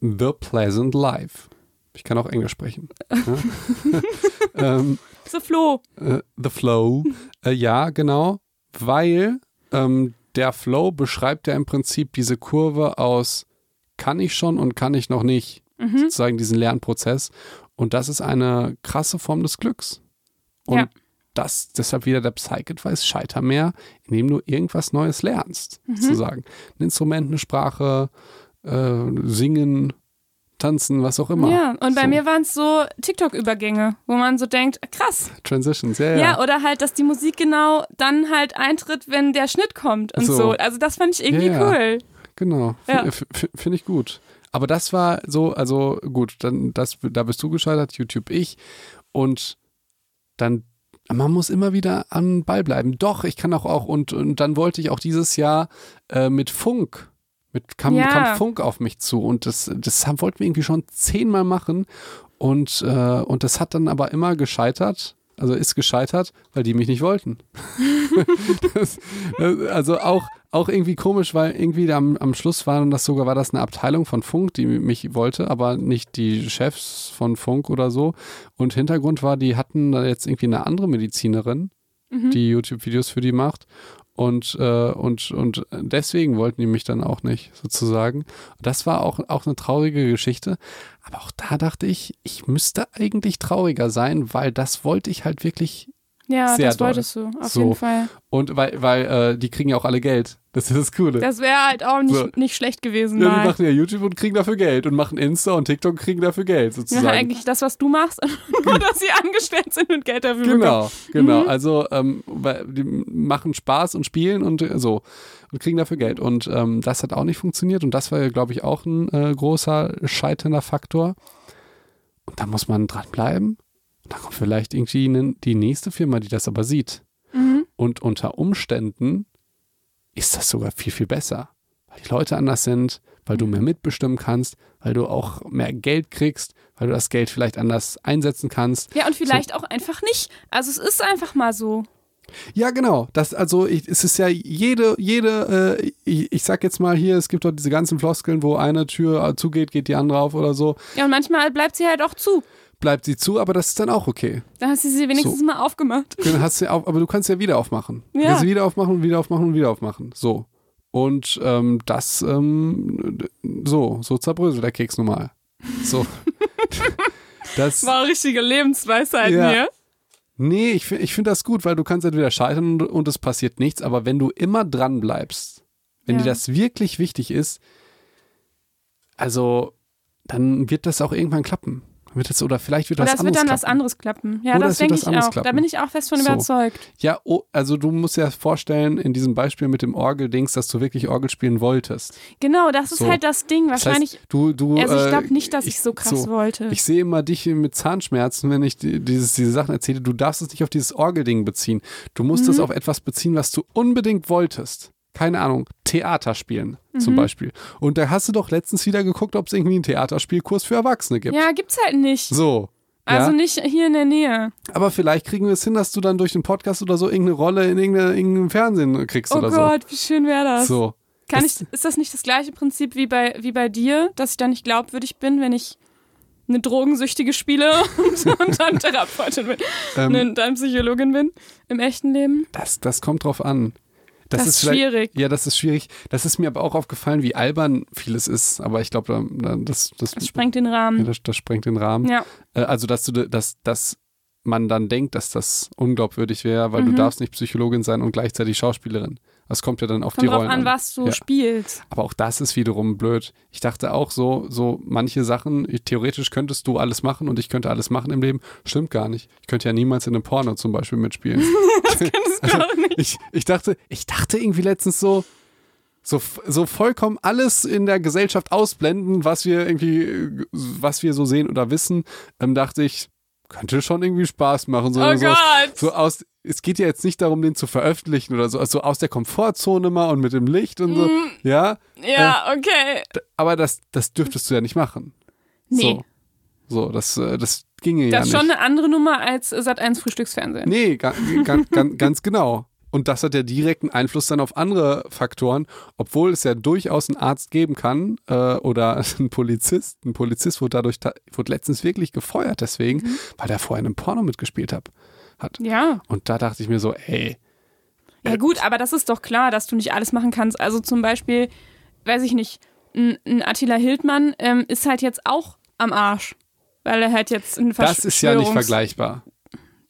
The pleasant life. Ich kann auch Englisch sprechen. ähm, the flow. Äh, the flow. Äh, ja, genau. Weil ähm, der Flow beschreibt ja im Prinzip diese Kurve aus kann ich schon und kann ich noch nicht, mhm. sozusagen diesen Lernprozess. Und das ist eine krasse Form des Glücks. Und ja. das, deshalb wieder der Psych-Advice, scheiter mehr, indem du irgendwas Neues lernst, mhm. sozusagen. Ein Instrument, eine Sprache, äh, singen, tanzen, was auch immer. Ja, und bei so. mir waren es so TikTok-Übergänge, wo man so denkt, krass. Transitions, ja, ja. Ja, oder halt, dass die Musik genau dann halt eintritt, wenn der Schnitt kommt und so. so. Also das fand ich irgendwie ja, cool. Genau, ja. finde ich gut. Aber das war so, also gut, dann das, da bist du gescheitert, YouTube ich. Und dann man muss immer wieder am Ball bleiben. Doch, ich kann auch auch und, und dann wollte ich auch dieses Jahr äh, mit Funk mit kam, ja. kam Funk auf mich zu und das, das wollten wir irgendwie schon zehnmal machen und, äh, und das hat dann aber immer gescheitert. Also ist gescheitert, weil die mich nicht wollten. das, also auch, auch irgendwie komisch, weil irgendwie am, am Schluss war das sogar war das eine Abteilung von Funk, die mich wollte, aber nicht die Chefs von Funk oder so. Und Hintergrund war, die hatten da jetzt irgendwie eine andere Medizinerin, mhm. die YouTube-Videos für die macht. Und, äh, und, und deswegen wollten die mich dann auch nicht, sozusagen. Das war auch, auch eine traurige Geschichte. Aber auch da dachte ich, ich müsste eigentlich trauriger sein, weil das wollte ich halt wirklich Ja, Sehr das doll. wolltest du, auf So. jeden Fall. Und weil, weil äh, die kriegen ja auch alle Geld. Das ist das Coole. Das wäre halt auch nicht, So. nicht schlecht gewesen. ja, die mal. machen ja YouTube und kriegen dafür Geld und machen Insta und TikTok und kriegen dafür Geld Ja, sozusagen. eigentlich das, was du machst, nur dass sie angestellt sind und Geld dafür bekommen. Genau, genau. Mhm. Also ähm, die machen Spaß und spielen und äh, so und kriegen dafür Geld. Und ähm, das hat auch nicht funktioniert und das war, glaube ich, auch ein äh, großer scheiternder Faktor. Und da muss man dranbleiben. Und da kommt vielleicht irgendwie ne, die nächste Firma, die das aber sieht. Mhm. Und unter Umständen ist das sogar viel, viel besser. Weil die Leute anders sind, weil du mehr mitbestimmen kannst, weil du auch mehr Geld kriegst, weil du das Geld vielleicht anders einsetzen kannst. Ja, und vielleicht auch einfach nicht. Also es ist einfach mal so. Ja, genau. Das, also ich, es ist ja jede, jede, äh, ich, ich sag jetzt mal hier, es gibt doch diese ganzen Floskeln, wo eine Tür äh, zugeht, geht die andere auf oder so. Ja, und manchmal bleibt sie halt auch zu. Bleibt sie zu, aber das ist dann auch okay. Dann hast du sie wenigstens So. mal aufgemacht. Dann hast du auf, aber du kannst ja wieder aufmachen. Du Ja. kannst sie wieder aufmachen und wieder aufmachen und wieder aufmachen. So. Und ähm, das, ähm, so, so zerbröselt der Keks normal. So. das, War richtige Lebensweisheit Ja. hier. Nee, ich, ich finde das gut, weil du kannst entweder scheitern und, und es passiert nichts, aber wenn du immer dran bleibst, wenn Ja. dir das wirklich wichtig ist, also dann wird das auch irgendwann klappen. Wird das, oder vielleicht wird Oder das es wird dann was klappen. anderes klappen. Ja, Oder das denke was ich auch. Da klappen. bin ich auch fest von So. überzeugt. Ja, oh, also du musst dir vorstellen, in diesem Beispiel mit dem Orgeldings, dass du wirklich Orgel spielen wolltest. Genau, das ist So. halt das Ding. Das Wahrscheinlich. heißt, du, du, also ich äh, glaube nicht, dass ich so krass wollte. Ich sehe immer dich mit Zahnschmerzen, wenn ich die- dieses, diese Sachen erzähle. Du darfst es nicht auf dieses Orgelding beziehen. Du musst Mhm. es auf etwas beziehen, was du unbedingt wolltest. Keine Ahnung, Theater spielen Mhm. zum Beispiel. Und da hast du doch letztens wieder geguckt, ob es irgendwie einen Theaterspielkurs für Erwachsene gibt. ja, gibt's halt nicht. So. Also ja? nicht hier in der Nähe. Aber vielleicht kriegen wir es hin, dass du dann durch den Podcast oder so irgendeine Rolle in irgendeine, irgendeinem Fernsehen kriegst Oh oder Gott, wie schön wäre das. so. So. Kann Das- ich, ist das nicht das gleiche Prinzip wie bei, wie bei dir, dass ich da nicht glaubwürdig bin, wenn ich eine Drogensüchtige spiele und, und dann Therapeutin bin, Ähm, und dann Psychologin bin im echten Leben? Das, das kommt drauf an. Das ist vielleicht- schwierig. Ja, das ist schwierig. Das ist mir aber auch aufgefallen, wie albern vieles ist. Aber ich glaube, da, da, das, das, Das sprengt den ja, Rahmen. das, das sprengt den Rahmen. Ja, Äh, also, dass du, dass, dass man dann denkt, dass das unglaubwürdig wäre, weil du Mhm. darfst nicht Psychologin sein und gleichzeitig Schauspielerin. Das kommt ja dann auf kommt die drauf Rollen an, was du Ja. spielst. Aber auch das ist wiederum blöd. Ich dachte auch so, so manche Sachen, ich, theoretisch könntest du alles machen und ich könnte alles machen im Leben. Stimmt gar nicht. Ich könnte ja niemals in einem Porno zum Beispiel mitspielen. Kennst du auch nicht. ich, ich dachte, ich dachte irgendwie letztens so, so, so vollkommen alles in der Gesellschaft ausblenden, was wir irgendwie, was wir so sehen oder wissen, ähm, dachte ich, könnte schon irgendwie Spaß machen. So, Oh so, Gott. so aus, es geht ja jetzt nicht darum, den zu veröffentlichen oder so, also aus der Komfortzone mal und mit dem Licht und so, Mm. ja. Ja, okay. D- Aber das, das dürftest du ja nicht machen. Nee. So, so das, äh, das ginge ja Das ist nicht. schon eine andere Nummer als Sat1 Frühstücksfernsehen. Nee, ga, ga, ganz genau. Und das hat ja direkten Einfluss dann auf andere Faktoren, obwohl es ja durchaus einen Arzt geben kann äh, oder einen Polizist. Ein Polizist wurde dadurch wurde letztens wirklich gefeuert deswegen, Mhm. weil der vorher in einem Porno mitgespielt hat. hat. Ja. Und da dachte ich mir so, ey, Ja gut, aber das ist doch klar, dass du nicht alles machen kannst. Also zum Beispiel, weiß ich nicht, ein, ein Attila Hildmann ähm, ist halt jetzt auch am Arsch. Weil er halt jetzt ein das ist ja nicht Verschwörungs- vergleichbar.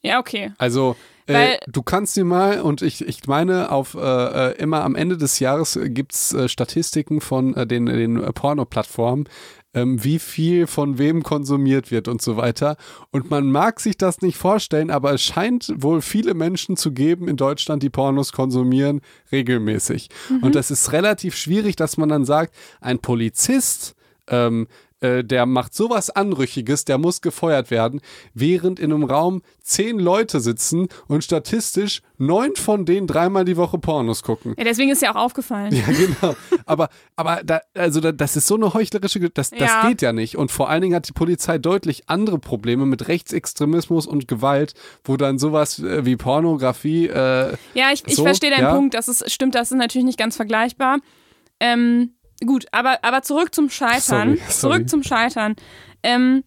Ja, okay. Also äh, du kannst dir mal, und ich, ich meine, auf äh, äh, immer am Ende des Jahres gibt es äh, Statistiken von äh, den, den äh, Porno-Plattformen, ähm, wie viel von wem konsumiert wird und so weiter. Und man mag sich das nicht vorstellen, aber es scheint wohl viele Menschen zu geben in Deutschland, die Pornos konsumieren, regelmäßig. Und das ist relativ schwierig, dass man dann sagt, ein Polizist, ähm, äh, der macht sowas Anrüchiges, der muss gefeuert werden, während in einem Raum zehn Leute sitzen und statistisch neun von denen dreimal die Woche Pornos gucken. Ja, deswegen ist ja auch aufgefallen. Ja, genau. Aber, aber da, also da, das ist so eine heuchlerische, das, das Ja. geht ja nicht. Und vor allen Dingen hat die Polizei deutlich andere Probleme mit Rechtsextremismus und Gewalt, wo dann sowas äh, wie Pornografie, äh, Ja, ich, ich So, verstehe deinen ja. Punkt. Das ist, stimmt, das ist natürlich nicht ganz vergleichbar. Ähm, gut, aber, aber zurück zum Scheitern. Sorry, sorry. Zurück zum Scheitern. Ähm,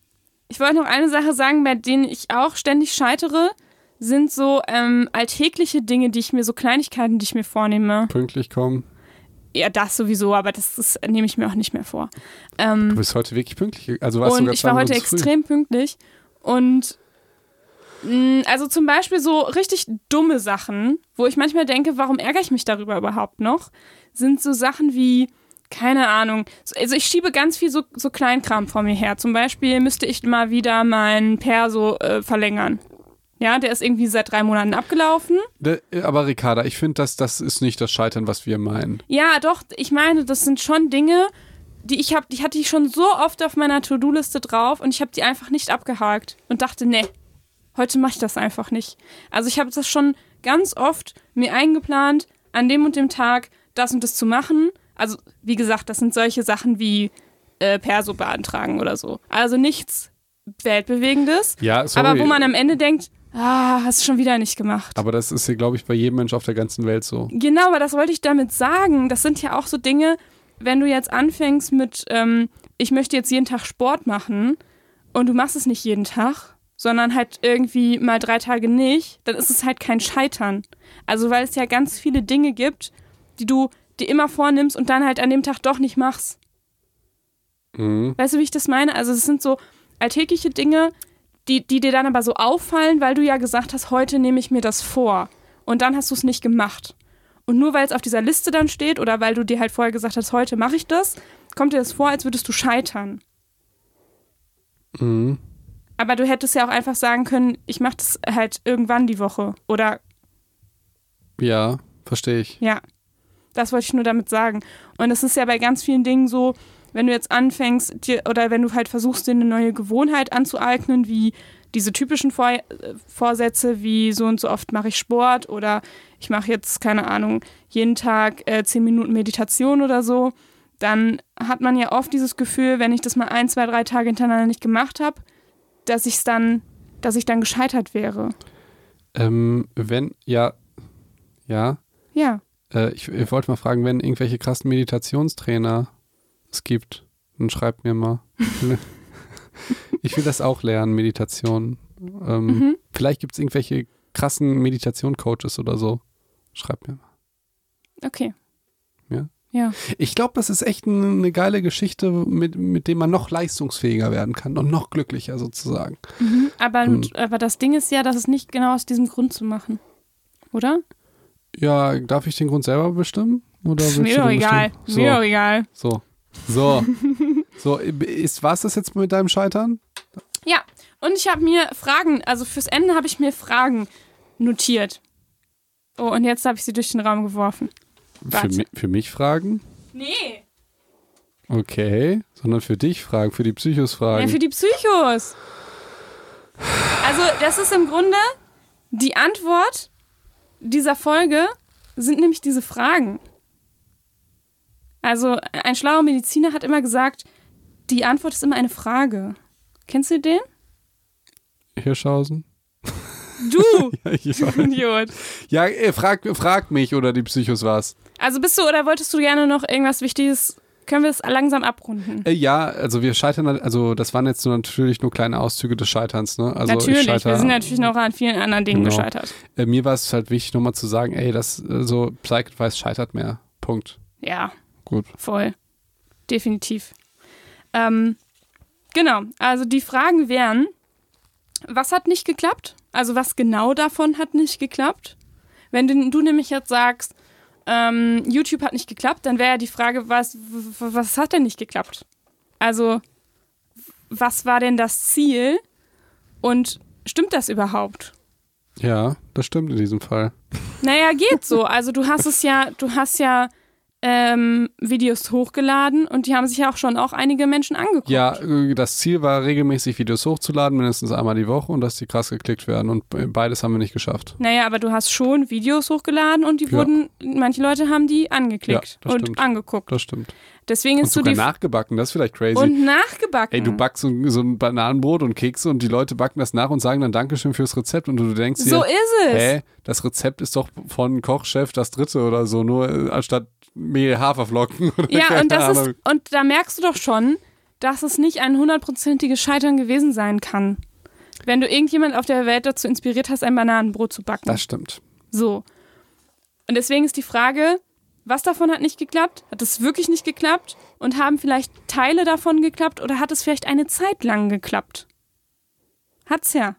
ich wollte noch eine Sache sagen, bei denen ich auch ständig scheitere, sind so ähm, alltägliche Dinge, die ich mir, so Kleinigkeiten, die ich mir vornehme. pünktlich kommen. Ja, das sowieso, aber das, das nehme ich mir auch nicht mehr vor. Ähm, Du bist heute wirklich pünktlich. Also warst und sogar ich war heute zu früh. extrem pünktlich und Mm, Also zum Beispiel so richtig dumme Sachen, wo ich manchmal denke, warum ärgere ich mich darüber überhaupt noch, sind so Sachen wie, keine Ahnung, also ich schiebe ganz viel so, so Kleinkram vor mir her. Zum Beispiel müsste ich mal wieder meinen Perso äh, verlängern. Ja, der ist irgendwie seit drei Monaten abgelaufen. De- Aber Ricarda, ich finde, dass das ist nicht das Scheitern, was wir meinen. Ja, doch, ich meine, das sind schon Dinge, die ich habe, die hatte ich schon so oft auf meiner To-Do-Liste drauf und ich habe die einfach nicht abgehakt und dachte, nee, heute mache ich das einfach nicht. Also ich habe das schon ganz oft mir eingeplant, an dem und dem Tag das und das zu machen. Also wie gesagt, das sind solche Sachen wie äh, Perso beantragen oder so. Also nichts weltbewegendes, Ja, sorry. aber wo man am Ende denkt, ah, hast du schon wieder nicht gemacht. aber das ist hier, glaube ich, bei jedem Mensch auf der ganzen Welt so. Genau, aber das wollte ich damit sagen. Das sind ja auch so Dinge, wenn du jetzt anfängst mit, ähm, ich möchte jetzt jeden Tag Sport machen und du machst es nicht jeden Tag, sondern halt irgendwie mal drei Tage nicht, dann ist es halt kein Scheitern. Also weil es ja ganz viele Dinge gibt, die du dir immer vornimmst und dann halt an dem Tag doch nicht machst. Mhm. Weißt du, wie ich das meine? Also es sind so alltägliche Dinge, die, die dir dann aber so auffallen, weil du ja gesagt hast, heute nehme ich mir das vor. Und dann hast du es nicht gemacht. Und nur weil es auf dieser Liste dann steht oder weil du dir halt vorher gesagt hast, heute mache ich das, kommt dir das vor, als würdest du scheitern. Mhm. Aber du hättest ja auch einfach sagen können, ich mache das halt irgendwann die Woche. Oder Ja, verstehe ich. Ja, das wollte ich nur damit sagen. Und es ist ja bei ganz vielen Dingen so, wenn du jetzt anfängst, dir, oder wenn du halt versuchst, dir eine neue Gewohnheit anzueignen, wie diese typischen Vor äh, Vorsätze, wie so und so oft mache ich Sport oder ich mache jetzt, keine Ahnung, jeden Tag äh, zehn Minuten Meditation oder so, dann hat man ja oft dieses Gefühl, wenn ich das mal ein, zwei, drei Tage hintereinander nicht gemacht habe, dass ich dann, dass ich dann gescheitert wäre. Ähm, wenn, ja, ja, Ja. Äh, ich, ich wollte mal fragen, wenn irgendwelche krassen Meditationstrainer es gibt, dann schreibt mir mal. ich will das auch lernen, Meditation. Ähm, Mhm. Vielleicht gibt es irgendwelche krassen Meditation-Coaches oder so. Schreibt mir mal. Okay. Ja? Ja. Ich glaube, das ist echt eine, geile Geschichte, mit, mit dem man noch leistungsfähiger werden kann und noch glücklicher sozusagen. Mhm, aber, Ähm. aber das Ding ist ja, dass es nicht genau aus diesem Grund zu machen. Oder? Ja, darf ich den Grund selber bestimmen? Oder willst mir doch egal. bestimmen? Mir doch egal. So. So. So. so, ist was das jetzt mit deinem Scheitern? Ja, und ich habe mir Fragen, also fürs Ende habe ich mir Fragen notiert. Oh, und jetzt habe ich sie durch den Raum geworfen. Für, mi für mich fragen? Nee. Okay. Sondern für dich fragen, für die Psychos Ja, fragen. für die Psychos. Also, das ist im Grunde die Antwort dieser Folge sind nämlich diese Fragen. Also, ein schlauer Mediziner hat immer gesagt, die Antwort ist immer eine Frage. Kennst du den? Hirschhausen? Du, Ja, ich weiß. Idiot. ja äh, frag, frag mich oder die Psychos was. Also bist du oder wolltest du gerne noch irgendwas Wichtiges? Können wir es langsam abrunden? Äh, ja, also wir scheitern, also das waren jetzt nur natürlich nur kleine Auszüge des Scheiterns, ne? Also ich natürlich, scheiter, wir sind natürlich noch an vielen anderen Dingen Genau. gescheitert. äh, mir war es halt wichtig, nochmal zu sagen, ey, das äh, so Psych-Advice scheitert mehr. Punkt. Ja, Gut. voll. Definitiv. Ähm, genau, also die Fragen wären, was hat nicht geklappt? Also was genau davon hat nicht geklappt? Wenn du, du nämlich jetzt sagst, ähm, YouTube hat nicht geklappt, dann wäre ja die Frage, was, was hat denn nicht geklappt? Also, was war denn das Ziel und stimmt das überhaupt? Ja, das stimmt in diesem Fall. Naja, geht so. Also du hast es ja, du hast ja ähm, Videos hochgeladen und die haben sich ja auch schon auch einige Menschen angeguckt. Ja, äh, das Ziel war regelmäßig Videos hochzuladen, mindestens einmal die Woche und dass die krass geklickt werden und beides haben wir nicht geschafft. Naja, aber du hast schon Videos hochgeladen und die Ja. wurden, manche Leute haben die angeklickt Ja, und stimmt. angeguckt. Das stimmt. Deswegen Und ist so sogar die nachgebacken, das ist vielleicht crazy. und nachgebacken. Ey, du backst so, so ein Bananenbrot und Kekse und die Leute backen das nach und sagen dann Dankeschön fürs Rezept und du denkst dir, so ist es. hä, das Rezept ist doch von Kochchef das dritte oder so, nur äh, anstatt Mehl Haferflocken oder Ja, und das Ahnung. ist und da merkst du doch schon, dass es nicht ein hundertprozentiges Scheitern gewesen sein kann. Wenn du irgendjemand auf der Welt dazu inspiriert hast, ein Bananenbrot zu backen. Das stimmt. So. Und deswegen ist die Frage, was davon hat nicht geklappt? Hat es wirklich nicht geklappt? Und haben vielleicht Teile davon geklappt oder hat es vielleicht eine Zeit lang geklappt? Hat's ja.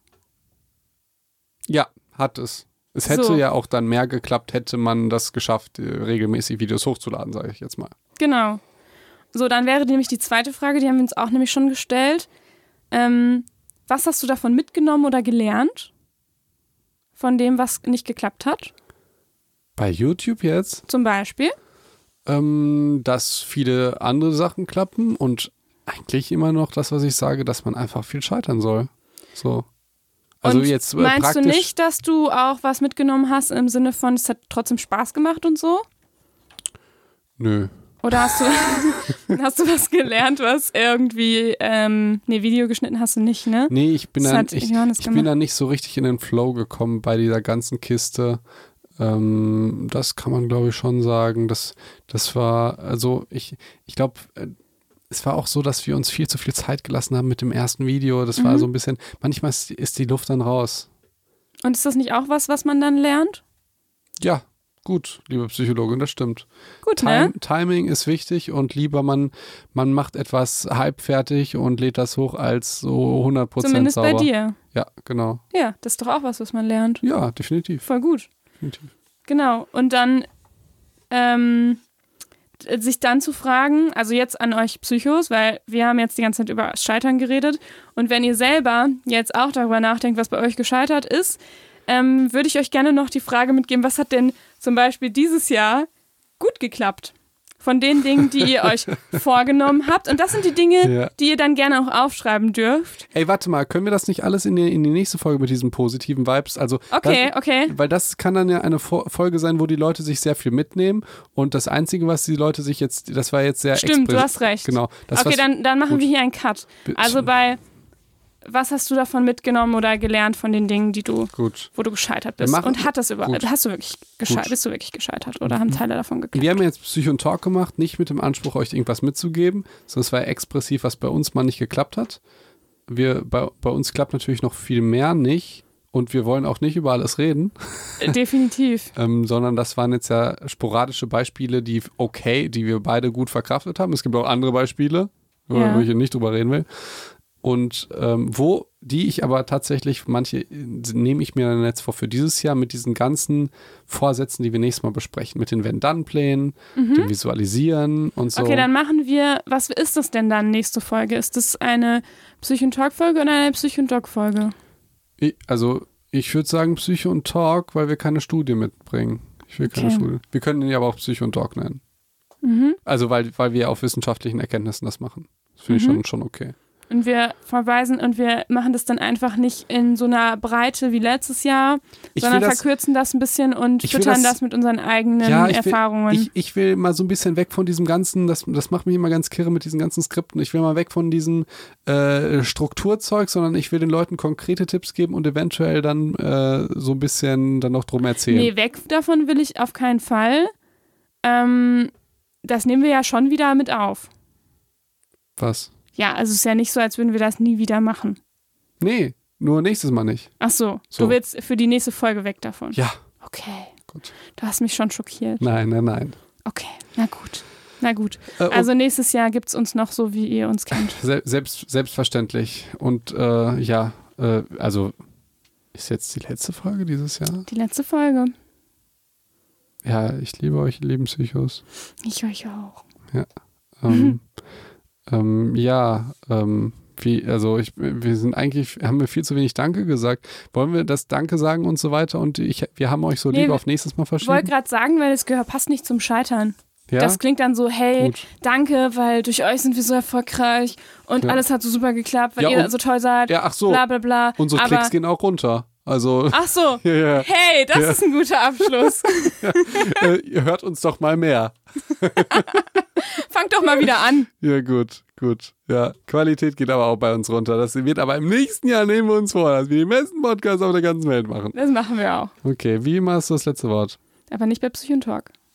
Ja, hat es. Es hätte So. ja auch dann mehr geklappt, hätte man das geschafft, äh, regelmäßig Videos hochzuladen, sage ich jetzt mal. Genau. So, dann wäre nämlich die zweite Frage, die haben wir uns auch nämlich schon gestellt. Ähm, was hast du davon mitgenommen oder gelernt? Von dem, was nicht geklappt hat? Bei YouTube jetzt, Zum Beispiel. ähm, dass viele andere Sachen klappen und eigentlich immer noch das, was ich sage, dass man einfach viel scheitern soll. So. Also Und jetzt äh, Meinst du nicht, dass du auch was mitgenommen hast im Sinne von, es hat trotzdem Spaß gemacht und so? Nö. Oder hast du, hast du was gelernt, was irgendwie, ähm, nee, Video geschnitten hast du nicht, ne? Nee, ich bin, Das da, hat ich, ich bin gemacht. da nicht so richtig in den Flow gekommen bei dieser ganzen Kiste. Ähm, das kann man, glaube ich, schon sagen. Das, das war, also ich, ich glaube, äh, es war auch so, dass wir uns viel zu viel Zeit gelassen haben mit dem ersten Video. Das war Mhm. so ein bisschen, manchmal ist, die Luft dann raus. Und ist das nicht auch was, was man dann lernt? Ja, gut, liebe Psychologin, das stimmt. Gut, Tim ne? Timing ist wichtig und lieber man, man macht etwas halbfertig und lädt das hoch als so 100% Zumindest sauber. bei dir. Ja, genau. Ja, das ist doch auch was, was man lernt. Ja, definitiv. Voll gut. definitiv. Genau. Und dann ähm, sich dann zu fragen, also jetzt an euch Psychos, weil wir haben jetzt die ganze Zeit über Scheitern geredet. Und wenn ihr selber jetzt auch darüber nachdenkt, was bei euch gescheitert ist, ähm, würde ich euch gerne noch die Frage mitgeben, was hat denn zum Beispiel dieses Jahr gut geklappt? Von den Dingen, die ihr euch vorgenommen habt. Und das sind die Dinge, Ja. die ihr dann gerne auch aufschreiben dürft. Ey, warte mal, können wir das nicht alles in die, in die nächste Folge mit diesen positiven Vibes? Also, Okay, das, okay. weil das kann dann ja eine Fo- Folge sein, wo die Leute sich sehr viel mitnehmen und das Einzige, was die Leute sich jetzt, das war jetzt sehr Stimmt, du hast recht. Genau. Das, okay, dann, dann machen gut. wir hier einen Cut. Also bei, was hast du davon mitgenommen oder gelernt von den Dingen, die du, Gut. wo du gescheitert bist? Und hat das gut. hast du wirklich gescheitert, bist du wirklich gescheitert oder haben Teile davon geklappt? Wir haben jetzt Psycho und Talk gemacht, nicht mit dem Anspruch, euch irgendwas mitzugeben, sondern es war expressiv, was bei uns mal nicht geklappt hat. Wir, bei, bei uns klappt natürlich noch viel mehr nicht und wir wollen auch nicht über alles reden, Äh, Definitiv. ähm, sondern das waren jetzt ja sporadische Beispiele, die okay, die wir beide gut verkraftet haben. Es gibt auch andere Beispiele, wo, Ja. wo ich nicht drüber reden will. Und ähm, wo, die ich aber tatsächlich, manche nehme ich mir dann jetzt vor für dieses Jahr mit diesen ganzen Vorsätzen, die wir nächstes Mal besprechen, mit den Wenn-Dann-Plänen, dem Visualisieren und so. Mhm. Okay, dann machen wir, was ist das denn dann nächste Folge? Ist das eine Psych- und Talk-Folge oder eine Psych- und Doc-Folge? Ich, also, ich würde sagen Psycho und Talk, weil wir keine Studie mitbringen. Ich will keine Okay. Studie. Wir können ihn ja aber auch Psycho und Talk nennen. Mhm. Also, weil, weil wir auf wissenschaftlichen Erkenntnissen das machen. Das finde ich Mhm. schon, schon okay. Und wir verweisen und wir machen das dann einfach nicht in so einer Breite wie letztes Jahr, Ich sondern will das, verkürzen das ein bisschen und will füttern das- das, mit unseren eigenen Ja, ich will- Erfahrungen. ich, ich will mal so ein bisschen weg von diesem ganzen, das, das macht mich immer ganz kirre mit diesen ganzen Skripten. Ich will mal weg von diesem äh, Strukturzeug, sondern ich will den Leuten konkrete Tipps geben und eventuell dann äh, so ein bisschen dann noch drum erzählen. Nee, weg davon will ich auf keinen Fall. Ähm, das nehmen wir ja schon wieder mit auf. Was? Ja, also es ist ja nicht so, als würden wir das nie wieder machen. Nee, nur nächstes Mal nicht. Ach so, So. du willst für die nächste Folge weg davon. Ja, Okay, gut. du hast mich schon schockiert. Nein, nein, nein. Okay, na gut. Na gut. Äh, und Also nächstes Jahr gibt es uns noch so, wie ihr uns kennt. se selbst, selbstverständlich. Und äh, ja, äh, also ist jetzt die letzte Folge dieses Jahr? Die letzte Folge. Ja, ich liebe euch, ihr lieben Psychos. Ich euch auch. Ähm, ähm, ja, ähm, wie, also ich, wir sind eigentlich, haben wir viel zu wenig Danke gesagt. Wollen wir das Danke sagen und so weiter und ich, wir haben euch so Nee, lieb auf nächstes Mal Ich wollte verschieben? gerade sagen, weil es gehört, passt nicht zum Scheitern. Ja, Das klingt dann so, hey, gut. danke, weil durch euch sind wir so erfolgreich und Ja. alles hat so super geklappt, weil Ja, ihr so toll seid. Ja, ach so, Bla bla bla. unsere Aber, Klicks gehen auch runter. Also, Ach so. ja, ja. Hey, das Ja. ist ein guter Abschluss. äh, ihr hört uns doch mal mehr. Fangt doch mal wieder an. Ja, gut, gut. Ja, Qualität geht aber auch bei uns runter. Das wird aber im nächsten Jahr nehmen wir uns vor, dass wir die besten Podcasts auf der ganzen Welt machen. Das machen wir auch. Okay, wie immer hast du das letzte Wort? Aber nicht bei Psychontalk.